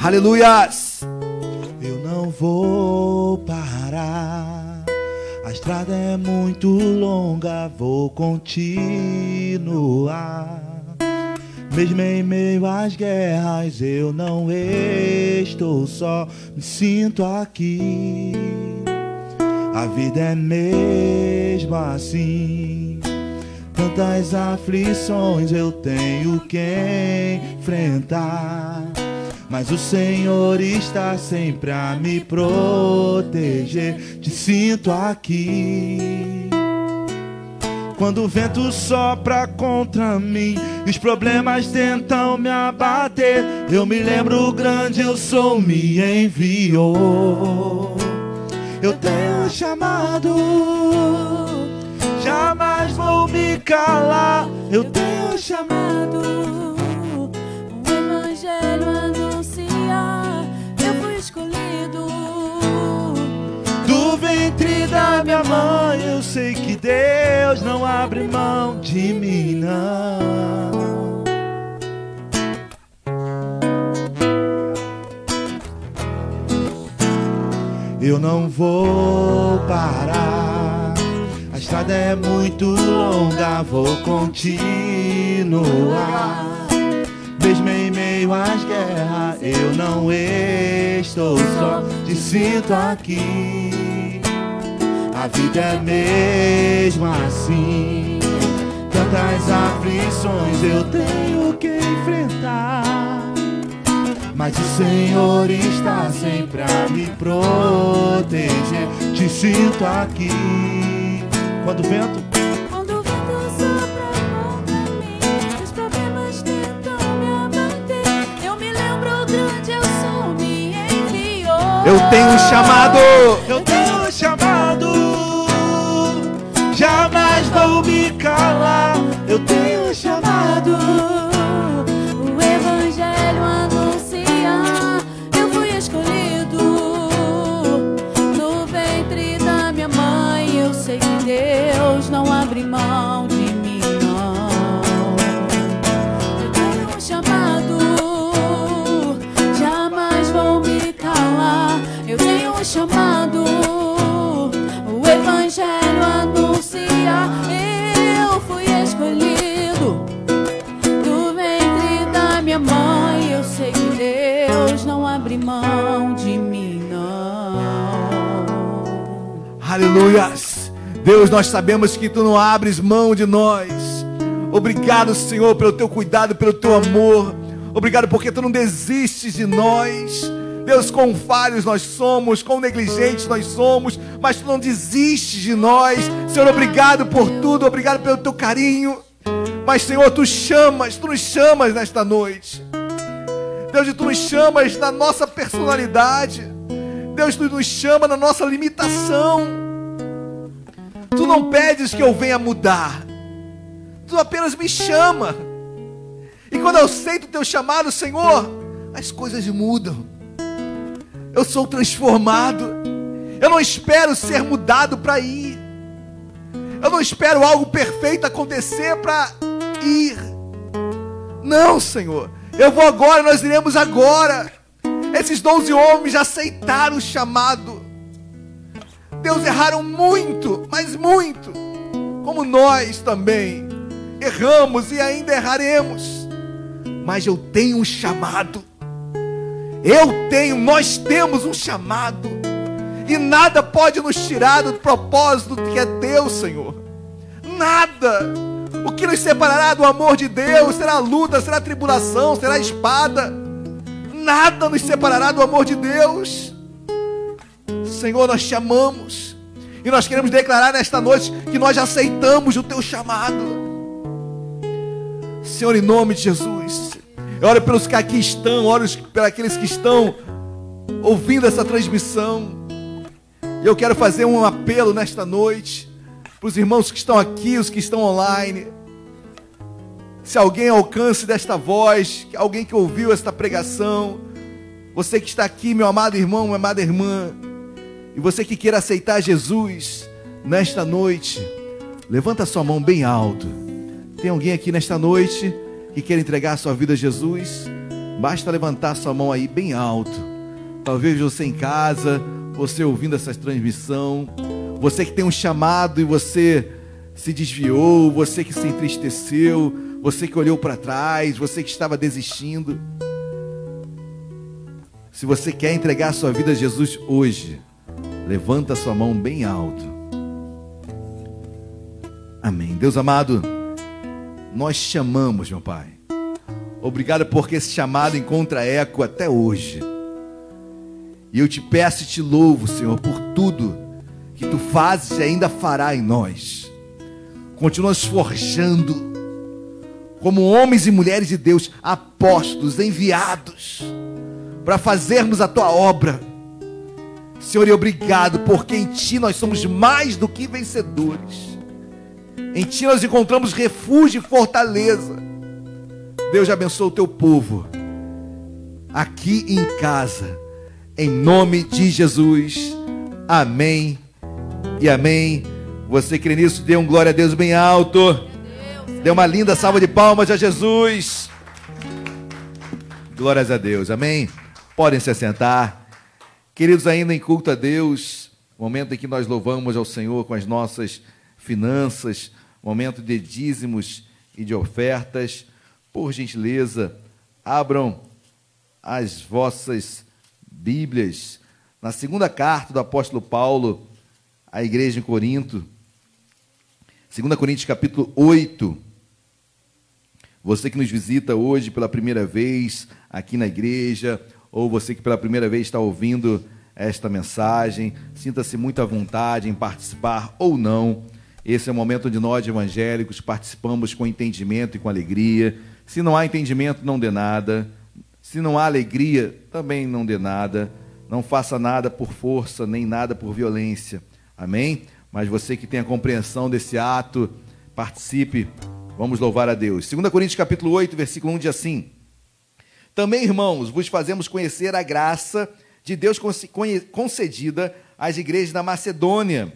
Aleluias! Eu não vou parar. A estrada é muito longa, vou continuar. Mesmo em meio às guerras, eu não estou só, me sinto aqui. A vida é mesmo assim. Tantas aflições eu tenho que enfrentar. Mas o Senhor está sempre a me proteger. Te sinto aqui. Quando o vento sopra contra mim e os problemas tentam me abater, eu me lembro o grande eu sou me enviou. Eu tenho chamado, jamais vou me calar. Eu tenho chamado, o evangelho anunciar. Eu fui escolhido. do ventre da minha mãe. Eu sei que Deus não abre mão de mim, não. Eu não vou parar. A estrada é muito longa, vou continuar. Meio às guerras, eu não estou só. Te sinto aqui. A vida é mesmo assim. Tantas aflições eu tenho que enfrentar. Mas o Senhor está sempre a me proteger. Te sinto aqui. Quando o vento tenho um chamado. Eu tenho um chamado, jamais vou me calar. Aleluias. Deus, nós sabemos que tu não abres mão de nós. Obrigado, Senhor, pelo teu cuidado, pelo teu amor. Obrigado porque tu não desistes de nós. Deus, quão falhos nós somos, quão negligentes nós somos, mas tu não desistes de nós. Senhor, obrigado por tudo, obrigado pelo teu carinho. Mas, Senhor, tu chamas, tu nos chamas nesta noite. Deus, tu nos chamas na nossa personalidade. Deus, tu nos chama na nossa limitação. Tu não pedes que eu venha mudar. Tu apenas me chama. E quando eu aceito o teu chamado, Senhor, as coisas mudam. Eu sou transformado. Eu não espero ser mudado para ir. Eu não espero algo perfeito acontecer para ir. Não, Senhor. Eu vou agora, nós iremos agora. Esses 12 homens aceitaram o chamado. Deus erraram muito, mas muito. Como nós também. erramos e ainda erraremos, mas eu tenho um chamado. Eu tenho, nós temos um chamado. E nada pode nos tirar do propósito que é Deus, Senhor. Nada. O que nos separará do amor de Deus será luta, será tribulação, será espada. Nada nos separará do amor de Deus. Senhor, nós te amamos. E nós queremos declarar nesta noite que nós aceitamos o teu chamado. Senhor, em nome de Jesus. Eu oro pelos que aqui estão, oro aqueles que estão ouvindo essa transmissão. Eu quero fazer um apelo nesta noite para os irmãos que estão aqui, os que estão online. Se alguém alcance desta voz, alguém que ouviu esta pregação, você que está aqui, meu amado irmão, minha amada irmã, e você que queira aceitar Jesus nesta noite, levanta sua mão bem alto. Tem alguém aqui nesta noite que quer entregar sua vida a Jesus? Basta levantar sua mão aí bem alto. Talvez você em casa, você ouvindo essa transmissão, você que tem um chamado e você se desviou, você que se entristeceu, você que olhou para trás, você que estava desistindo. Se você quer entregar sua vida a Jesus hoje, levanta sua mão bem alto. Amém. Deus amado, nós chamamos, meu Pai. Obrigado porque esse chamado encontra eco até hoje. E eu te peço e te louvo, Senhor, por tudo que tu fazes e ainda fará em nós. Continua forjando como homens e mulheres de Deus, apóstolos, enviados, para fazermos a tua obra. Senhor, e obrigado, porque em Ti nós somos mais do que vencedores. Em Ti nós encontramos refúgio e fortaleza. Deus abençoe o teu povo, aqui em casa, em nome de Jesus. Amém e amém. Você crê nisso? Dê um glória a Deus bem alto. Dê uma linda salva de palmas a Jesus. Glórias a Deus, amém? Podem se assentar. Queridos, ainda em culto a Deus, momento em que nós louvamos ao Senhor com as nossas finanças, momento de dízimos e de ofertas. Por gentileza, abram as vossas Bíblias na segunda carta do apóstolo Paulo à igreja em Corinto. 2 Coríntios capítulo 8. Você que nos visita hoje pela primeira vez aqui na igreja, ou você que pela primeira vez está ouvindo esta mensagem, sinta-se muito à vontade em participar ou não. Esse é o momento onde nós, evangélicos, participamos com entendimento e com alegria. Se não há entendimento, não dê nada. Se não há alegria, também não dê nada. Não faça nada por força, nem nada por violência. Amém? Mas você que tem a compreensão desse ato, participe Vamos louvar a Deus. 2 Coríntios capítulo 8, versículo 1 diz assim: Também, irmãos, vos fazemos conhecer a graça de Deus concedida às igrejas da Macedônia,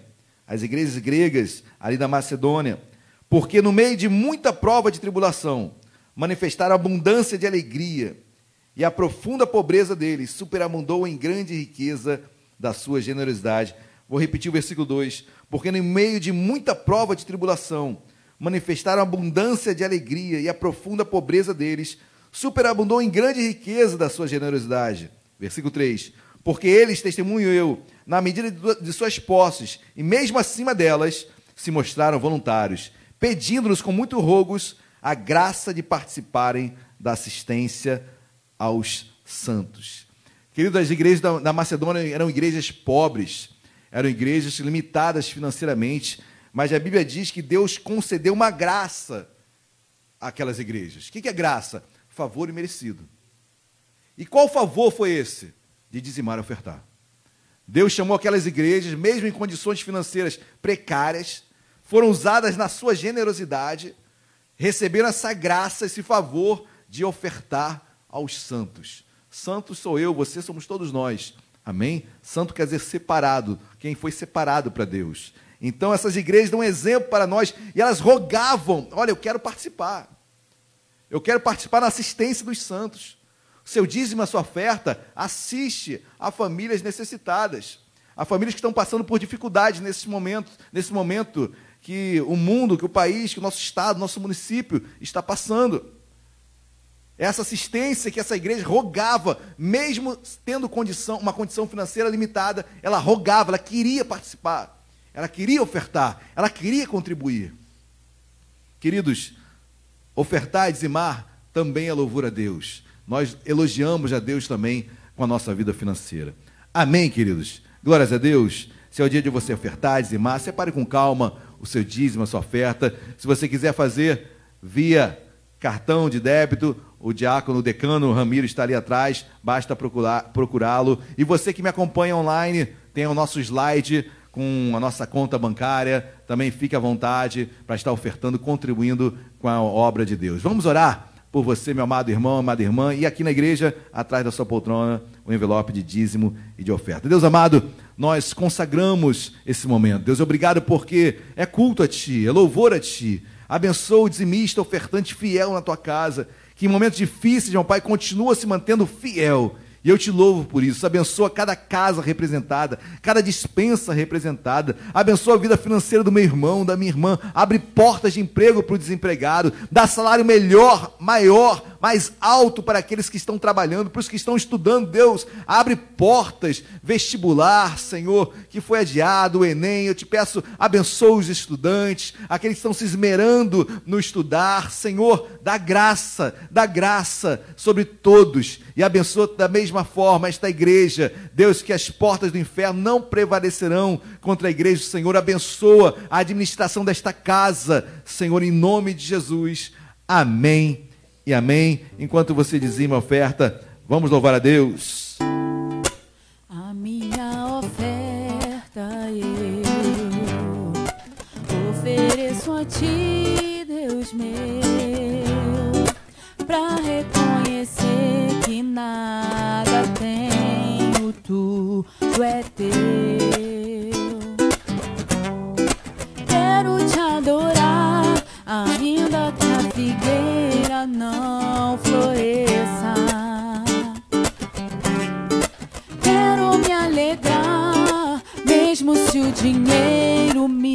às igrejas gregas ali da Macedônia, porque no meio de muita prova de tribulação, manifestaram abundância de alegria, e a profunda pobreza deles superabundou em grande riqueza da sua generosidade. Vou repetir o versículo 2: Porque no meio de muita prova de tribulação, manifestaram abundância de alegria e a profunda pobreza deles superabundou em grande riqueza da sua generosidade. Versículo 3. Porque eles, testemunho eu, na medida de suas posses, e mesmo acima delas, se mostraram voluntários, pedindo-nos com muito rogos a graça de participarem da assistência aos santos. Queridos, as igrejas da Macedônia eram igrejas pobres, eram igrejas limitadas financeiramente, mas a Bíblia diz que Deus concedeu uma graça àquelas igrejas. O que é graça? Favor imerecido. E qual favor foi esse? De dizimar e ofertar. Deus chamou aquelas igrejas, mesmo em condições financeiras precárias, foram usadas na sua generosidade, receberam essa graça, esse favor de ofertar aos santos. Santos sou eu, você somos todos nós. Amém? Santo quer dizer separado, quem foi separado para Deus. Então essas igrejas dão um exemplo para nós e elas rogavam: olha, eu quero participar. Eu quero participar na assistência dos santos. Seu dízimo, a sua oferta, assiste a famílias necessitadas, a famílias que estão passando por dificuldades nesse momento, nesse momento que o mundo, que o país, que o nosso estado, nosso município está passando. Essa assistência que essa igreja rogava, mesmo tendo condição, uma condição financeira limitada, ela rogava, ela queria participar, ela queria ofertar, ela queria contribuir. Queridos, ofertar e dizimar também é louvor a Deus. Nós elogiamos a Deus também com a nossa vida financeira. Amém, queridos? Glórias a Deus. Se é o dia de você ofertar, dizimar, separe com calma o seu dízimo, a sua oferta. Se você quiser fazer via cartão de débito, o diácono, o decano Ramiro está ali atrás, basta procurá-lo. E você que me acompanha online, tem o nosso slide com a nossa conta bancária, também fique à vontade para estar ofertando, contribuindo com a obra de Deus. Vamos orar por você, meu amado irmão, amada irmã, e aqui na igreja, atrás da sua poltrona, o envelope de dízimo e de oferta. Deus amado, nós consagramos esse momento. Deus, obrigado porque é culto a Ti, é louvor a Ti. Abençoa o dizimista, ofertante fiel na tua casa, que em momentos difíceis, meu Pai, continua se mantendo fiel e eu te louvo por isso. Abençoa cada casa representada, cada dispensa representada. Abençoa a vida financeira do meu irmão, da minha irmã. Abre portas de emprego para o desempregado. Dá salário melhor, maior, mais alto para aqueles que estão trabalhando, para os que estão estudando. Deus, abre portas, vestibular, Senhor, que foi adiado, o Enem. Eu te peço, abençoa os estudantes, aqueles que estão se esmerando no estudar. Senhor, dá graça, dá graça sobre todos. E abençoa da mesma forma esta igreja. Deus, que as portas do inferno não prevalecerão contra a igreja. Senhor, abençoa a administração desta casa. Senhor, em nome de Jesus. Amém e amém. Enquanto você dizima a oferta, vamos louvar a Deus. A minha oferta eu ofereço a ti, Deus meu, para reconhecer que nada tenho, tudo é teu. Quero te adorar, ainda que a figueira não floresça. Quero me alegrar, mesmo se o dinheiro me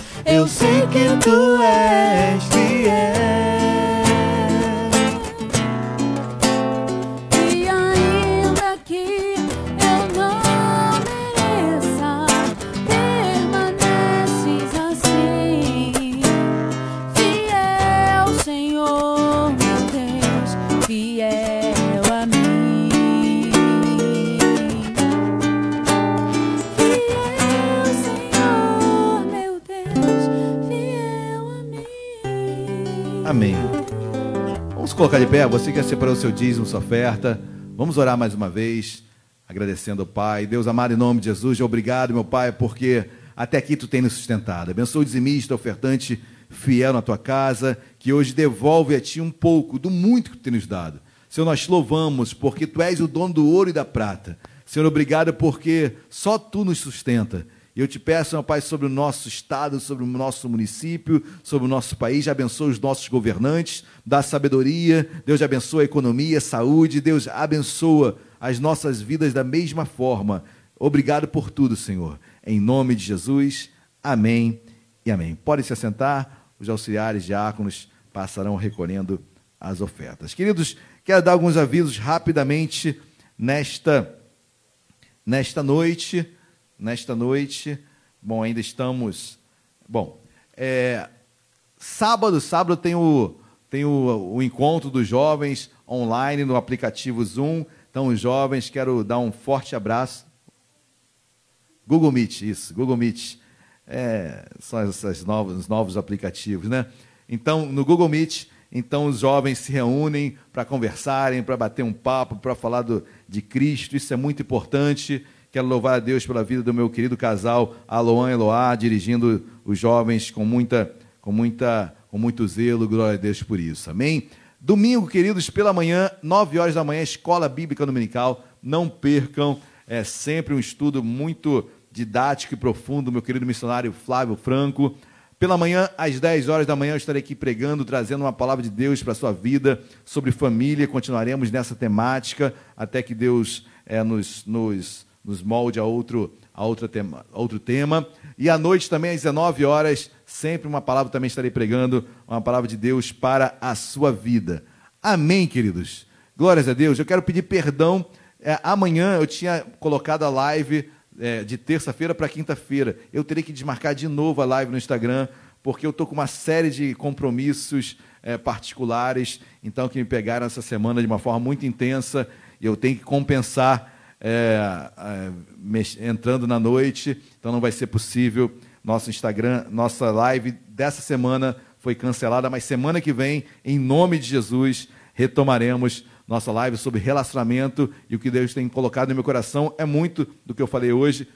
Sei que tu és colocar de pé, você quer separar o seu dízimo, sua oferta. Vamos orar mais uma vez, agradecendo ao Pai. Deus amado, em nome de Jesus, obrigado, meu Pai, porque até aqui tu tem nos sustentado. Abençoa o dizimista, ofertante fiel na tua casa, que hoje devolve a ti um pouco do muito que tu tem nos dado. Senhor, nós te louvamos porque tu és o dono do ouro e da prata. Senhor, obrigado porque só tu nos sustenta. Eu te peço, meu Pai, sobre o nosso estado, sobre o nosso município, sobre o nosso país, abençoe os nossos governantes, dá sabedoria, Deus abençoa a economia, saúde, Deus abençoa as nossas vidas da mesma forma. Obrigado por tudo, Senhor. Em nome de Jesus, amém e amém. Pode se assentar, os auxiliares diáconos passarão recolhendo as ofertas. Queridos, quero dar alguns avisos rapidamente nesta, nesta noite nesta noite. Bom, ainda estamos. Bom, é, sábado, sábado tem o, tem o, o encontro dos jovens online no aplicativo Zoom. Então, os jovens, quero dar um forte abraço. Google Meet, isso, Google Meet. É, são esses novos, os novos aplicativos, né? Então, no Google Meet, Então os jovens se reúnem para conversarem, para bater um papo, para falar do, de Cristo. Isso é muito importante. Quero louvar a Deus pela vida do meu querido casal Aloan Eloá, dirigindo os jovens com muita, com muita, com muito zelo. Glória a Deus por isso. Amém. Domingo, queridos, pela manhã, nove horas da manhã, Escola Bíblica Dominical. Não percam. É sempre um estudo muito didático e profundo, meu querido missionário Flávio Franco. Pela manhã, às 10 horas da manhã, eu estarei aqui pregando, trazendo uma palavra de Deus para a sua vida, sobre família. Continuaremos nessa temática até que Deus é, nos, nos, nos molde a outro, a, outra tema, a outro tema. E à noite também, às 19 horas, sempre uma palavra também estarei pregando, uma palavra de Deus para a sua vida. Amém, queridos? Glórias a Deus. Eu quero pedir perdão. É, amanhã eu tinha colocado a live é, de terça-feira para quinta-feira. Eu terei que desmarcar de novo a live no Instagram, porque eu estou com uma série de compromissos é, particulares, então que me pegaram essa semana de uma forma muito intensa e eu tenho que compensar é, é entrando na noite, então não vai ser possível. Nosso Instagram, nossa live dessa semana foi cancelada, mas semana que vem, em nome de Jesus, retomaremos nossa live sobre relacionamento e o que Deus tem colocado no meu coração é muito do que eu falei hoje,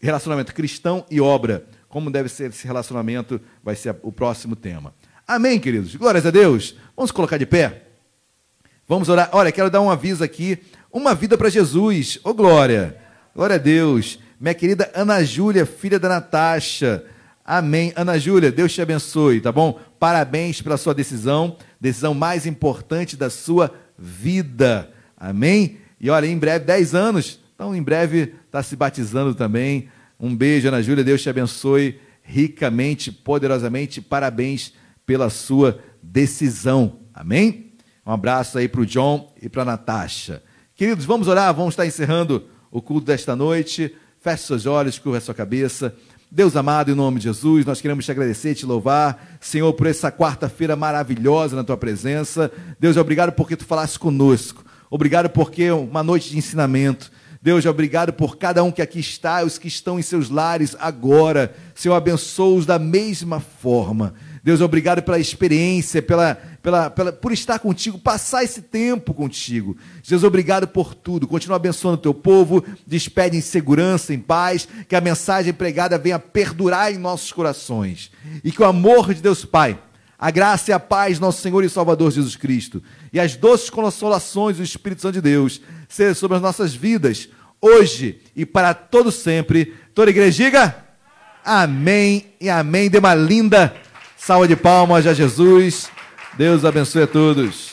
relacionamento cristão e obra. Como deve ser esse relacionamento vai ser o próximo tema. Amém, queridos. Glórias a Deus. Vamos colocar de pé. Vamos orar. Olha, quero dar um aviso aqui. Uma vida para Jesus. Ô, oh, glória. Glória a Deus. Minha querida Ana Júlia, filha da Natasha. Amém. Ana Júlia, Deus te abençoe, tá bom? Parabéns pela sua decisão, decisão mais importante da sua vida. Amém? E olha, em breve, 10 anos, então em breve está se batizando também. Um beijo, Ana Júlia, Deus te abençoe ricamente, poderosamente. Parabéns pela sua decisão. Amém? Um abraço aí para o John e para a Natasha. Queridos, vamos orar, vamos estar encerrando o culto desta noite. Feche seus olhos, curva a sua cabeça. Deus amado, em nome de Jesus, nós queremos te agradecer, te louvar, Senhor, por essa quarta-feira maravilhosa na tua presença. Deus, obrigado porque tu falaste conosco. Obrigado porque é uma noite de ensinamento. Deus, obrigado por cada um que aqui está, os que estão em seus lares agora. Senhor, abençoa-os da mesma forma. Deus, obrigado pela experiência, pela, pela, pela, por estar contigo, passar esse tempo contigo. Jesus, obrigado por tudo. Continua abençoando o teu povo, despede em segurança, em paz, que a mensagem pregada venha perdurar em nossos corações. E que o amor de Deus Pai, a graça e a paz nosso Senhor e Salvador Jesus Cristo, e as doces consolações do Espírito Santo de Deus, sejam sobre as nossas vidas, hoje e para todo sempre. Toda igreja diga amém e amém. Dê uma linda Salva de palmas a Jesus. Deus abençoe a todos.